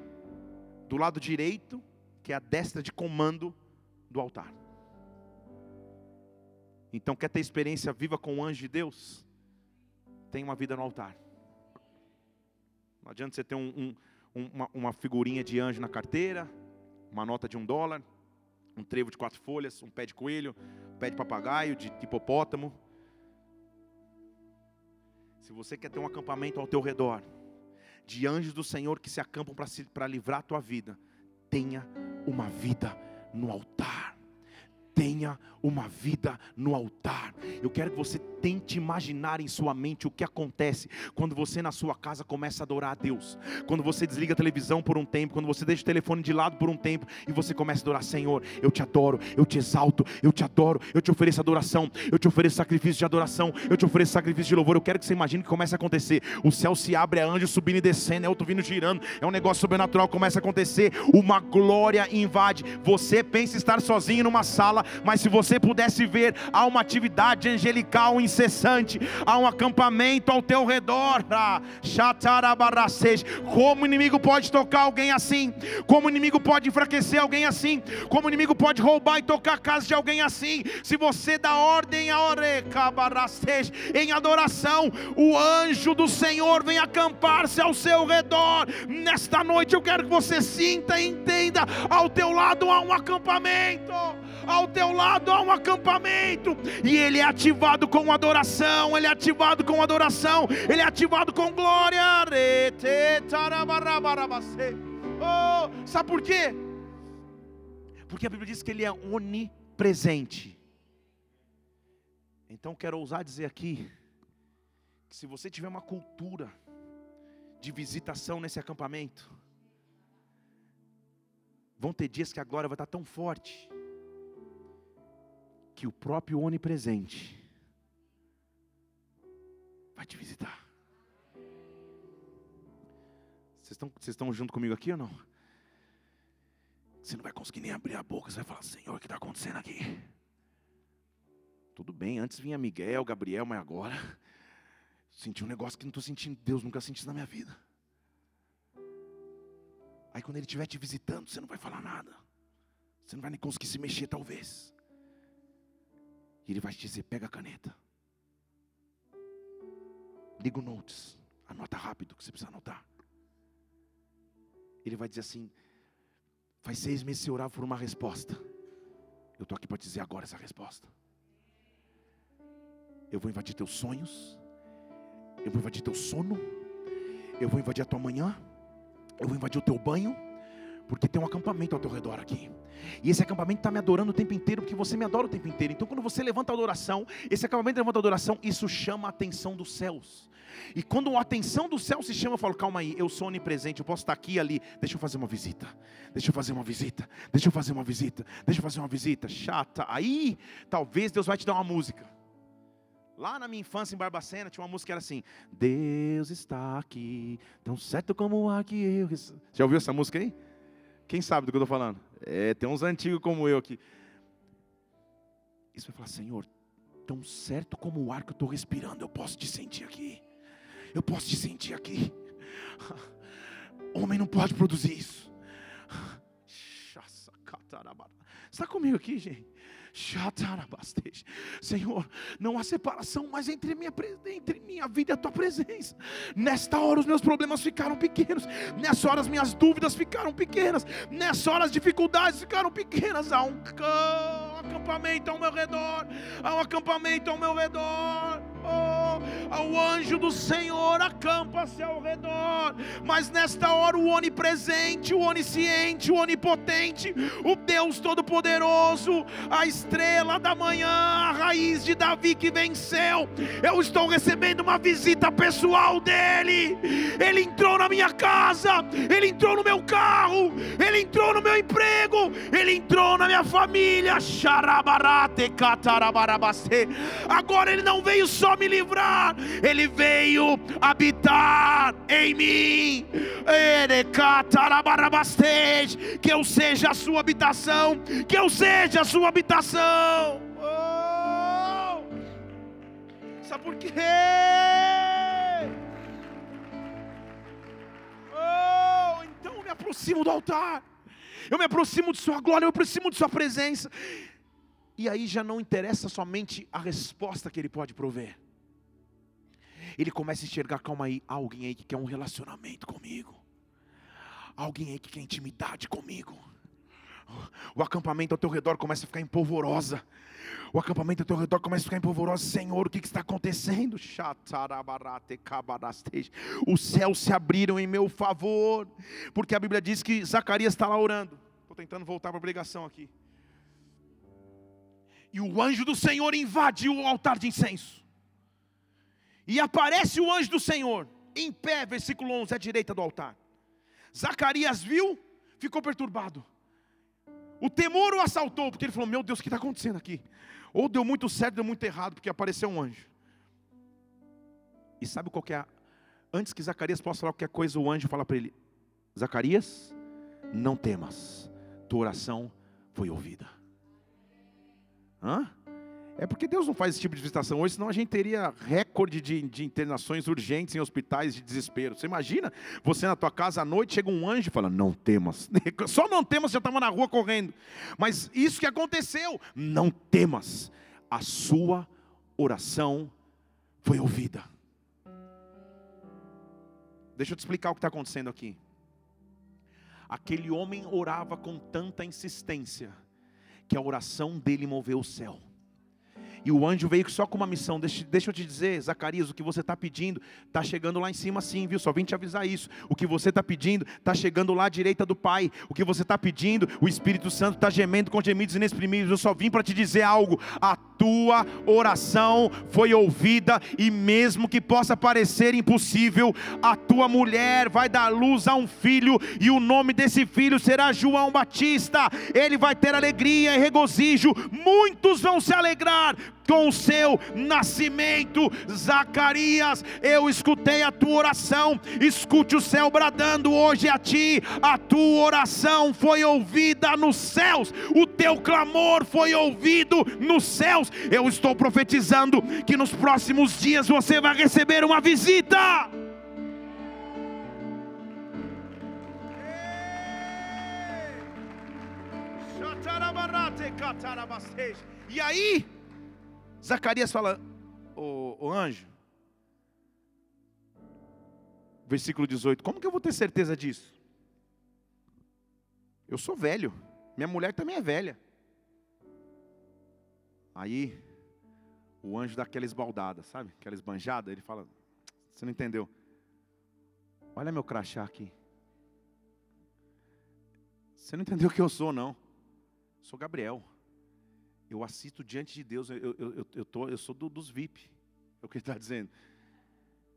do lado direito, que é a destra de comando do altar. Então, quer ter experiência viva com o anjo de Deus? Tem uma vida no altar. Não adianta você ter um, um, uma, uma figurinha de anjo na carteira, uma nota de um dólar, um trevo de quatro folhas, um pé de coelho, um pé de papagaio, de hipopótamo. Se você quer ter um acampamento ao teu redor, de anjos do Senhor que se acampam para livrar a tua vida, tenha uma vida no altar. Tenha uma vida no altar. Eu quero que você tente imaginar em sua mente o que acontece quando você na sua casa começa a adorar a Deus. Quando você desliga a televisão por um tempo, quando você deixa o telefone de lado por um tempo e você começa a adorar, Senhor, eu te adoro, eu te exalto, eu te adoro, eu te ofereço adoração, eu te ofereço sacrifício de adoração, eu te ofereço sacrifício de louvor. Eu quero que você imagine que começa a acontecer. O céu se abre, é anjo subindo e descendo, é outro vindo girando, é um negócio sobrenatural começa a acontecer, uma glória invade. Você pensa estar sozinho numa sala, mas se você pudesse ver, há uma atividade angelical em incessante, há um acampamento ao teu redor. Ah, como o inimigo pode tocar alguém assim? Como o inimigo pode enfraquecer alguém assim? Como o inimigo pode roubar e tocar a casa de alguém assim? Se você dá ordem a em adoração, o anjo do Senhor vem acampar-se ao seu redor. Nesta noite eu quero que você sinta e entenda: ao teu lado há um acampamento, ao teu lado há um acampamento, e ele é ativado com adoração, ele é ativado com adoração, ele é ativado com glória. Oh, sabe por quê? Porque a Bíblia diz que ele é onipresente. Então quero ousar dizer aqui que se você tiver uma cultura de visitação nesse acampamento, vão ter dias que a glória vai estar tão forte que o próprio onipresente vai te visitar. Vocês estão, vocês estão junto comigo aqui ou não? Você não vai conseguir nem abrir a boca, você vai falar, Senhor, o que está acontecendo aqui? Tudo bem, antes vinha Miguel, Gabriel, mas agora senti um negócio que não estou sentindo, Deus nunca senti na minha vida. Aí quando ele estiver te visitando, você não vai falar nada. Você não vai nem conseguir se mexer, talvez. E ele vai te dizer: pega a caneta. Liga o notes. Anota rápido que você precisa anotar. Ele vai dizer assim: faz seis meses que você orava por uma resposta. Eu estou aqui para dizer agora essa resposta. Eu vou invadir teus sonhos. Eu vou invadir teu sono. Eu vou invadir a tua manhã. Eu vou invadir o teu banho. Porque tem um acampamento ao teu redor aqui. E esse acampamento está me adorando o tempo inteiro, porque você me adora o tempo inteiro. Então, quando você levanta a adoração, esse acampamento levanta a adoração, isso chama a atenção dos céus. E quando a atenção do céu se chama, eu falo, calma aí, eu sou onipresente, eu posso estar aqui e ali, deixa eu fazer uma visita, deixa eu fazer uma visita, deixa eu fazer uma visita, deixa eu fazer uma visita, chata. Aí, talvez Deus vai te dar uma música. Lá na minha infância em Barbacena tinha uma música que era assim: Deus está aqui, tão certo como há que eu. Já ouviu essa música aí? Quem sabe do que eu estou falando? É, tem uns antigos como eu aqui. E você vai falar: Senhor, tão certo como o ar que eu estou respirando, eu posso te sentir aqui. Eu posso te sentir aqui. [LAUGHS] Homem não pode produzir isso. [LAUGHS] Está comigo aqui, gente? Senhor, não há separação mais entre minha, entre minha vida e a tua presença. Nesta hora os meus problemas ficaram pequenos. Nessa hora as minhas dúvidas ficaram pequenas. Nessa hora as dificuldades ficaram pequenas. Há um acampamento ao meu redor. Há um acampamento ao meu redor. Ao anjo do Senhor acampa-se ao redor. Mas nesta hora o onipresente, o onisciente, o onipotente, o Deus todo-poderoso, a estrela da manhã, a raiz de Davi que venceu. Eu estou recebendo uma visita pessoal dele. Ele entrou na minha casa, ele entrou no meu carro, ele entrou no meu emprego, ele entrou na minha família. Agora ele não veio só me livrar, ele veio habitar em mim. Que eu seja a sua habitação, que eu seja a sua habitação. Oh! Sabe por quê? Oh, então eu me aproximo do altar. Eu me aproximo de sua glória, eu me aproximo de sua presença. E aí já não interessa somente a resposta que ele pode prover ele começa a enxergar, calma aí, alguém aí que quer um relacionamento comigo. Alguém aí que quer intimidade comigo. O acampamento ao teu redor começa a ficar empolvorosa. O acampamento ao teu redor começa a ficar empolvorosa. Senhor, o que, que está acontecendo? Os céus se abriram em meu favor. Porque a Bíblia diz que Zacarias está lá orando. Estou tentando voltar para a obrigação aqui. E o anjo do Senhor invadiu o altar de incenso. E aparece o anjo do Senhor, em pé, versículo 11, à direita do altar. Zacarias viu, ficou perturbado. O temor o assaltou, porque ele falou: Meu Deus, o que está acontecendo aqui? Ou deu muito certo, deu muito errado, porque apareceu um anjo. E sabe qual que é? A... Antes que Zacarias possa falar qualquer coisa, o anjo fala para ele: Zacarias, não temas, tua oração foi ouvida. Hã? É porque Deus não faz esse tipo de visitação hoje, senão a gente teria recorde de, de, internações urgentes em hospitais de desespero. Você imagina você na tua casa à noite, chega um anjo e fala: Não temas. [LAUGHS] Só não temas, já estava na rua correndo. Mas isso que aconteceu, não temas. A sua oração foi ouvida. Deixa eu te explicar o que está acontecendo aqui. Aquele homem orava com tanta insistência que a oração dele moveu o céu. E o anjo veio só com uma missão. Deixa, deixa eu te dizer, Zacarias, o que você está pedindo está chegando lá em cima sim, viu? Só vim te avisar isso. O que você está pedindo está chegando lá à direita do Pai. O que você está pedindo, o Espírito Santo está gemendo com gemidos inexprimíveis. Eu só vim para te dizer algo. A tua oração foi ouvida e mesmo que possa parecer impossível, a tua mulher vai dar luz a um filho e o nome desse filho será João Batista. Ele vai ter alegria e regozijo. Muitos vão se alegrar com o seu nascimento. Zacarias, eu escutei a tua oração, escute o céu bradando hoje a ti, a tua oração foi ouvida nos céus, o teu clamor foi ouvido nos céus. Eu estou profetizando que nos próximos dias você vai receber uma visita. E aí, Zacarias fala, o, anjo, versículo 18: Como que eu vou ter certeza disso? Eu sou velho, minha mulher também é velha. Aí, o anjo dá aquela esbaldada, sabe? Aquela esbanjada. Ele fala: Você não entendeu? Olha meu crachá aqui. Você não entendeu o que eu sou, não. Sou Gabriel eu assisto diante de Deus, eu, eu, eu, eu, tô, eu sou do, dos VIP, é o que ele está dizendo.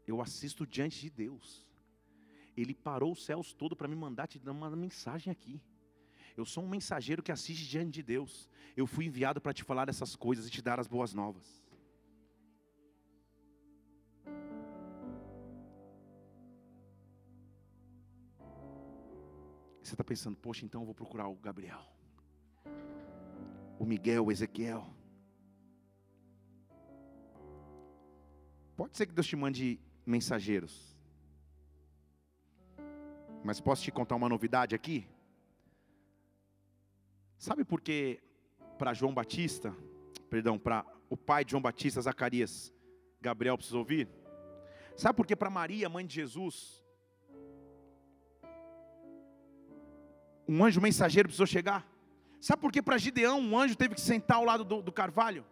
Eu assisto diante de Deus. Ele parou os céus todo para me mandar te dar uma mensagem aqui. Eu sou um mensageiro que assiste diante de Deus. Eu fui enviado para te falar essas coisas e te dar as boas novas. Você está pensando, poxa, então eu vou procurar o Gabriel o Miguel, o Ezequiel. Pode ser que Deus te mande mensageiros. Mas posso te contar uma novidade aqui? Sabe por que para João Batista, perdão, para o pai de João Batista, Zacarias, Gabriel precisa ouvir? Sabe por que para Maria, mãe de Jesus, um anjo mensageiro precisou chegar? Sabe por que para Gideão um anjo teve que sentar ao lado do, do carvalho?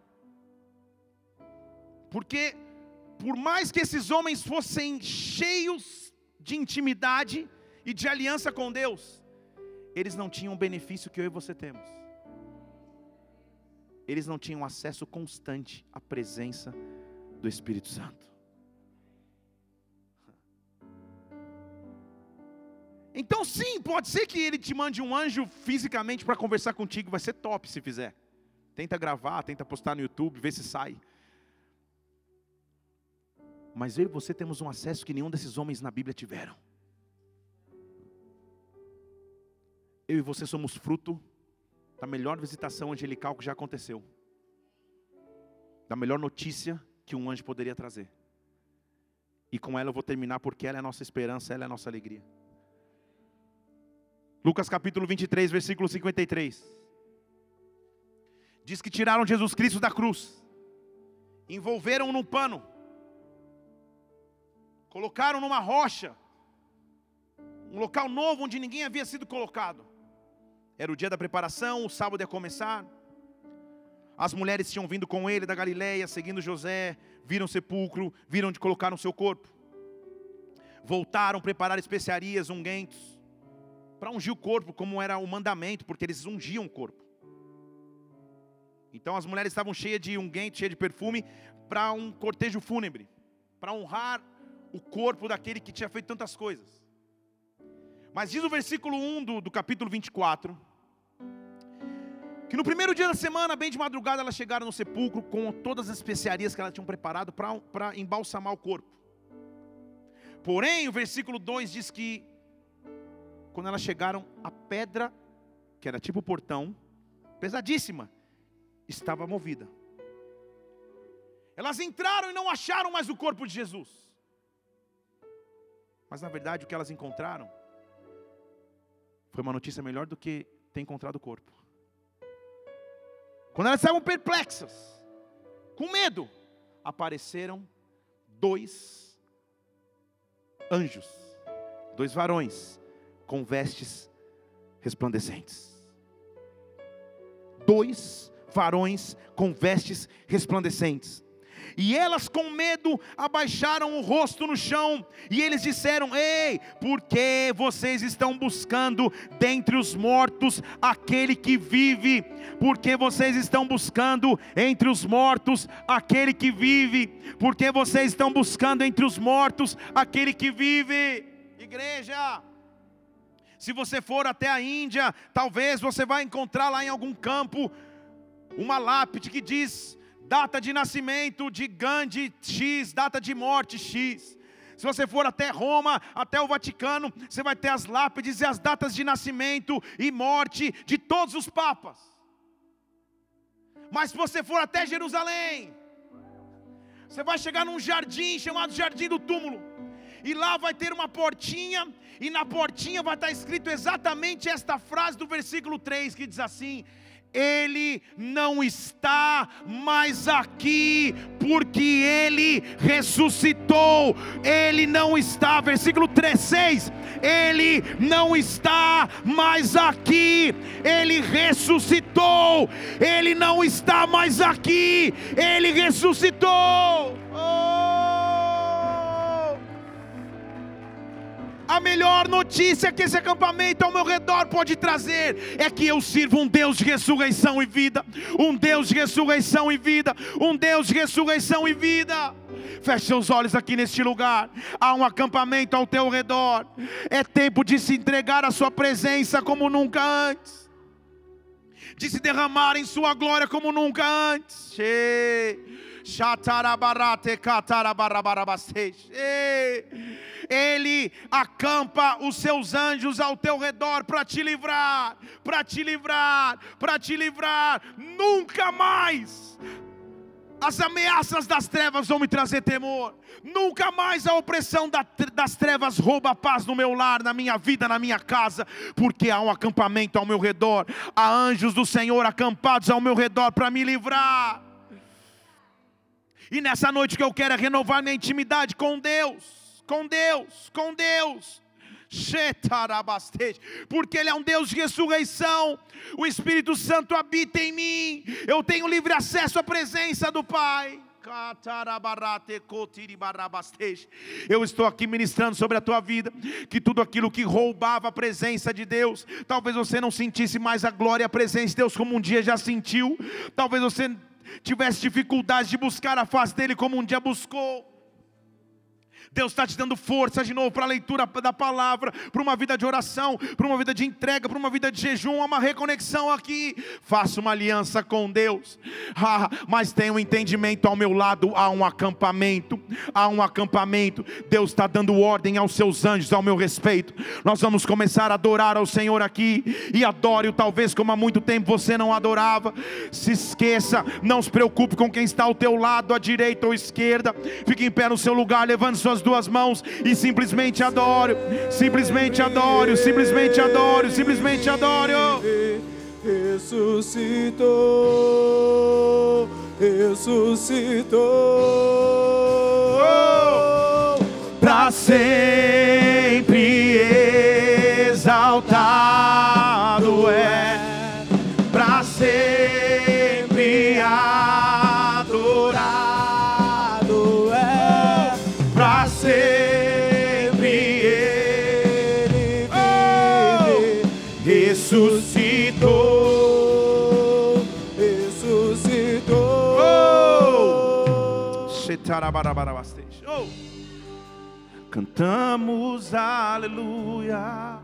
Porque, por mais que esses homens fossem cheios de intimidade e de aliança com Deus, eles não tinham o benefício que eu e você temos. Eles não tinham acesso constante à presença do Espírito Santo. Então, sim, pode ser que ele te mande um anjo fisicamente para conversar contigo, vai ser top se fizer. Tenta gravar, tenta postar no YouTube, vê se sai. Mas eu e você temos um acesso que nenhum desses homens na Bíblia tiveram. Eu e você somos fruto da melhor visitação angelical que já aconteceu. Da melhor notícia que um anjo poderia trazer. E com ela eu vou terminar porque ela é a nossa esperança, ela é a nossa alegria. Lucas capítulo 23, versículo 53. Diz que tiraram Jesus Cristo da cruz, envolveram num pano, colocaram numa rocha, um local novo onde ninguém havia sido colocado. Era o dia da preparação, o sábado ia começar. As mulheres tinham vindo com ele da Galileia, seguindo José, viram o sepulcro, viram onde colocaram seu corpo. Voltaram, prepararam especiarias, unguentos para ungir o corpo, como era o mandamento, porque eles ungiam o corpo. Então as mulheres estavam cheias de unguento, cheias de perfume, para um cortejo fúnebre, para honrar o corpo daquele que tinha feito tantas coisas. Mas diz o versículo 1 do, do capítulo 24, que no primeiro dia da semana, bem de madrugada, elas chegaram no sepulcro com todas as especiarias que elas tinham preparado para embalsamar o corpo. Porém, o versículo 2 diz que quando elas chegaram, a pedra, que era tipo portão, pesadíssima, estava movida. Elas entraram e não acharam mais o corpo de Jesus. Mas na verdade o que elas encontraram foi uma notícia melhor do que ter encontrado o corpo. Quando elas estavam perplexas, com medo, apareceram dois anjos, dois varões, com vestes resplandecentes. Dois varões com vestes resplandecentes. E elas com medo abaixaram o rosto no chão, e eles disseram: Ei, por que vocês estão buscando dentre os mortos aquele que vive? Por que vocês estão buscando entre os mortos aquele que vive? Por que vocês estão buscando entre os mortos aquele que vive? Igreja, se você for até a Índia, talvez você vai encontrar lá em algum campo uma lápide que diz data de nascimento de Gandhi X, data de morte X. Se você for até Roma, até o Vaticano, você vai ter as lápides e as datas de nascimento e morte de todos os papas. Mas se você for até Jerusalém, você vai chegar num jardim chamado Jardim do Túmulo e lá vai ter uma portinha, e na portinha vai estar escrito exatamente esta frase do versículo 3 que diz assim: ele não está mais aqui, porque Ele ressuscitou, Ele não está, versículo 3, 6, Ele não está mais aqui, Ele ressuscitou, Ele não está mais aqui, Ele ressuscitou. Oh! A melhor notícia que esse acampamento ao meu redor pode trazer é que eu sirvo um Deus de ressurreição e vida, um Deus de ressurreição e vida, um Deus de ressurreição e vida. Feche seus olhos aqui neste lugar. Há um acampamento ao teu redor. É tempo de se entregar à sua presença como nunca antes. De se derramar em sua glória como nunca antes. Ele acampa os seus anjos ao teu redor para te livrar, para te livrar, para te livrar. Nunca mais As ameaças das trevas vão me trazer temor. Nunca mais a opressão das trevas rouba a paz no meu lar, na minha vida, na minha casa, porque há um acampamento ao meu redor. Há anjos do Senhor acampados ao meu redor para me livrar. E nessa noite que eu quero é renovar minha intimidade com Deus, com Deus, com Deus. Porque Ele é um Deus de ressurreição, o Espírito Santo habita em mim, eu tenho livre acesso à presença do Pai. Eu estou aqui ministrando sobre a tua vida, que tudo aquilo que roubava a presença de Deus, talvez você não sentisse mais a glória e a presença de Deus como um dia já sentiu, talvez você tivesse dificuldade de buscar a face dele como um dia buscou. Deus está te dando força de novo para a leitura da palavra, para uma vida de oração, para uma vida de entrega, para uma vida de jejum, uma reconexão aqui. Faça uma aliança com Deus, ah, mas tenha um entendimento ao meu lado: há um acampamento, há um acampamento. Deus está dando ordem aos seus anjos ao meu respeito. Nós vamos começar a adorar ao Senhor aqui e adore-o, talvez como há muito tempo você não adorava. Se esqueça, não se preocupe com quem está ao teu lado, à direita ou à esquerda. Fique em pé no seu lugar, levando suas duas mãos e simplesmente adoro, simplesmente adoro, simplesmente adoro, simplesmente adoro. Ressuscitou, ressuscitou, oh, para sempre exaltado Oh. Cantamos aleluia.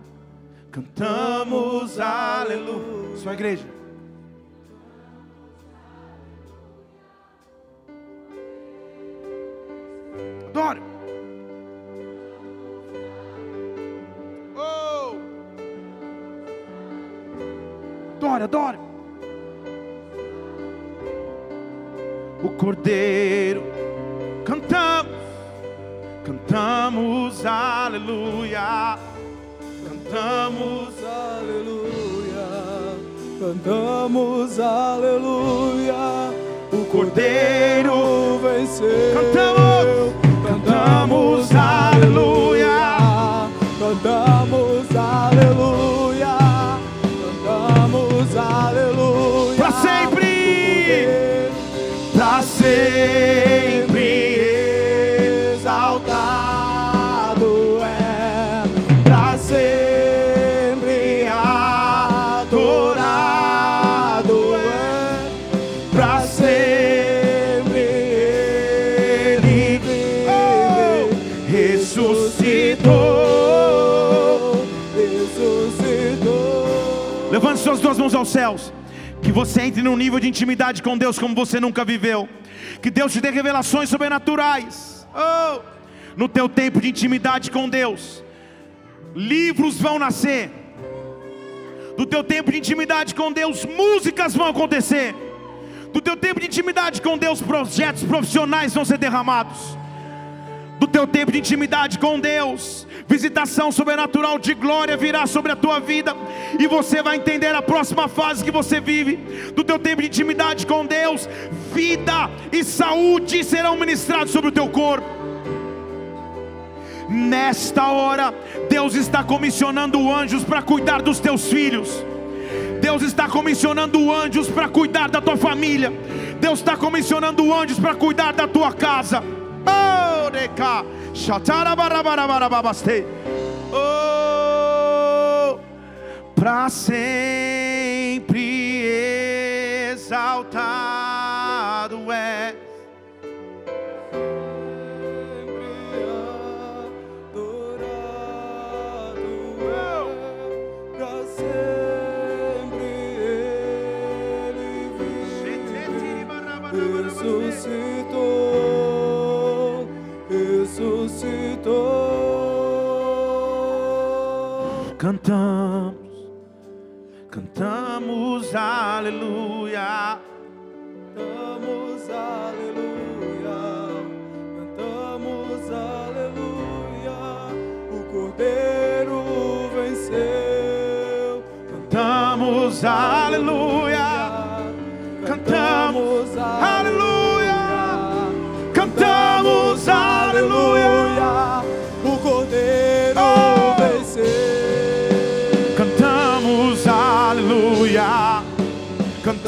Cantamos aleluia. Sua igreja. Adore. Oh. Adore, adore. O Cordeiro Cantamos aleluia. O Cordeiro venceu. Cantamos, cantamos aleluia. Cantamos aleluia. Cantamos aleluia. Para sempre. Para sempre. Suas mãos aos céus. Que você entre num nível de intimidade com Deus como você nunca viveu. Que Deus te dê revelações sobrenaturais. Oh, no teu tempo de intimidade com Deus, livros vão nascer. Do teu tempo de intimidade com Deus, músicas vão acontecer. Do teu tempo de intimidade com Deus, projetos profissionais vão ser derramados do teu tempo de intimidade com Deus. Visitação sobrenatural de glória virá sobre a tua vida e você vai entender a próxima fase que você vive. Do teu tempo de intimidade com Deus, vida e saúde serão ministrados sobre o teu corpo. Nesta hora, Deus está comissionando anjos para cuidar dos teus filhos. Deus está comissionando anjos para cuidar da tua família. Deus está comissionando anjos para cuidar da tua casa. Oh, para sempre exaltado é. Cantamos, cantamos aleluia. Cantamos aleluia. Cantamos aleluia. O Cordeiro venceu. Cantamos aleluia. Cantamos aleluia.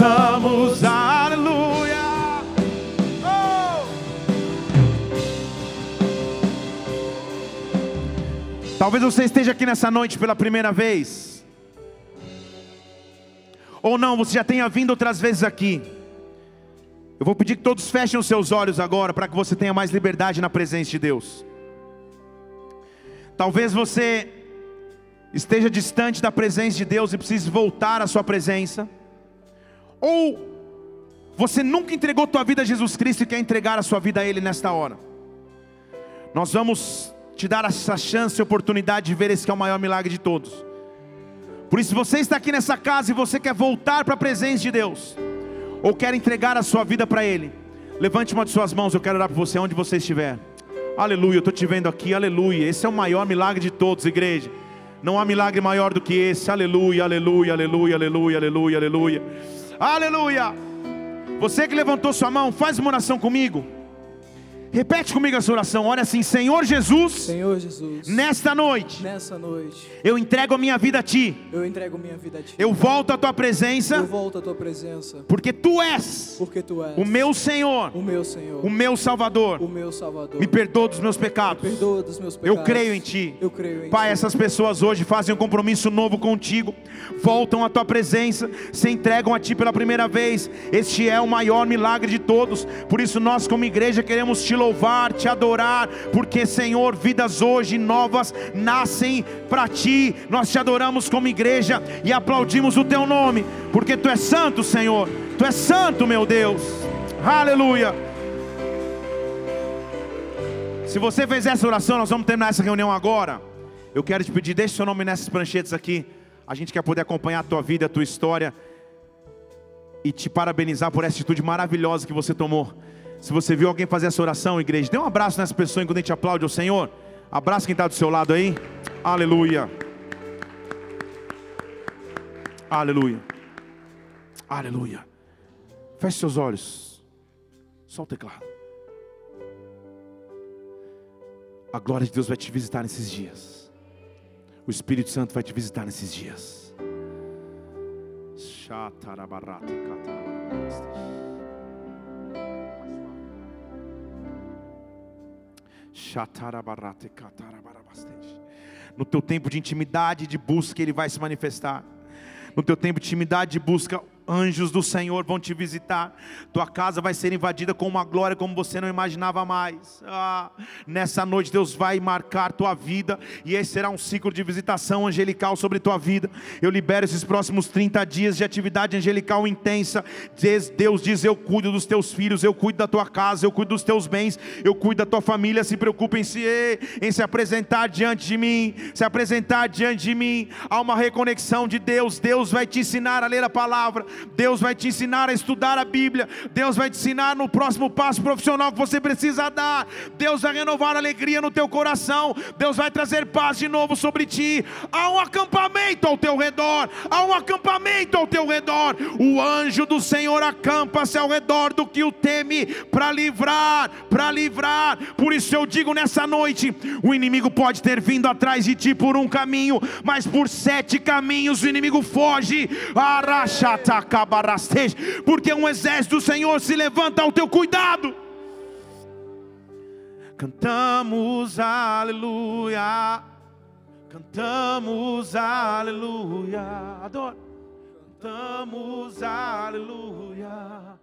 Cantamos aleluia. Oh! Talvez você esteja aqui nessa noite pela primeira vez. Ou não, você já tenha vindo outras vezes aqui. Eu vou pedir que todos fechem os seus olhos agora para que você tenha mais liberdade na presença de Deus. Talvez você esteja distante da presença de Deus e precise voltar à sua presença. Ou você nunca entregou tua vida a Jesus Cristo e quer entregar a sua vida a Ele nesta hora. Nós vamos te dar essa chance e oportunidade de ver esse que é o maior milagre de todos. Por isso, você está aqui nessa casa e você quer voltar para a presença de Deus, ou quer entregar a sua vida para Ele, levante uma de suas mãos, eu quero orar por você onde você estiver. Aleluia, eu estou te vendo aqui, aleluia. Esse é o maior milagre de todos, igreja. Não há milagre maior do que esse, aleluia, aleluia, aleluia, aleluia, aleluia, aleluia. Aleluia. Você que levantou sua mão, faz uma oração comigo. Repete comigo essa oração. Olha assim, Senhor Jesus, Senhor Jesus, nesta noite nessa noite, eu entrego a minha vida a Ti. eu entrego minha vida a Ti. Eu volto à Tua Eu presença, volto à Tua presença, porque Tu és porque Tu és o meu Senhor, o meu Senhor, o meu Salvador. o meu Salvador. Me perdoa dos meus pecados. Perdoa dos meus Eu pecados. creio em Ti. Eu creio em Pai, Ti. essas pessoas hoje fazem um compromisso novo contigo, voltam à tua presença, se entregam a ti pela primeira vez. Este é o maior milagre de todos. Por isso, nós, como igreja, queremos te louvar, te adorar, porque, Senhor, vidas hoje novas nascem para ti. Nós te adoramos como igreja e aplaudimos o teu nome, porque tu és santo, Senhor. Tu és santo, meu Deus. Aleluia. Se você fez essa oração, nós vamos terminar essa reunião agora. Eu quero te pedir, deixe seu nome nessas pranchetas aqui. A gente quer poder acompanhar a tua vida, a tua história e te parabenizar por essa atitude maravilhosa que você tomou. Se você viu alguém fazer essa oração, igreja, dê um abraço nessa pessoa enquanto a gente aplaude ao Senhor. Abraça quem está do seu lado aí. Aleluia. Aleluia. Aleluia. Feche seus olhos. Só o teclado. A glória de Deus vai te visitar nesses dias. O Espírito Santo vai te visitar nesses dias. Shatarabarate katarabarabastes. No teu tempo de intimidade, de busca, Ele vai se manifestar. No teu tempo de intimidade, de busca, anjos do Senhor vão te visitar. Tua casa vai ser invadida com uma glória como você não imaginava mais. Ah, nessa noite, Deus vai marcar tua vida. E esse será um ciclo de visitação angelical sobre tua vida. Eu libero esses próximos 30 dias de atividade angelical intensa. Deus diz: Eu cuido dos teus filhos, eu cuido da tua casa, eu cuido dos teus bens, eu cuido da tua família. Se preocupe em se, em se apresentar diante de mim, se apresentar diante de mim. Há uma reconexão de Deus. Deus vai te ensinar a ler a palavra. Deus vai te ensinar a estudar a Bíblia. Deus vai te ensinar no próximo passo profissional que você precisa dar. Deus vai renovar alegria no teu coração. Deus vai trazer paz de novo sobre ti. Há um acampamento ao teu redor. Há um acampamento ao teu redor. O anjo do Senhor acampa-se ao redor do que o teme para livrar, para livrar. Por isso eu digo nessa noite: o inimigo pode ter vindo atrás de ti por um caminho, mas por sete caminhos o inimigo foge. Arachatacabarasteja, Porque um exército do Senhor se levanta ao teu cuidado. Cantamos aleluia. Cantamos aleluia. Adoro. Cantamos aleluia.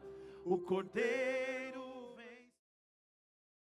O cordeiro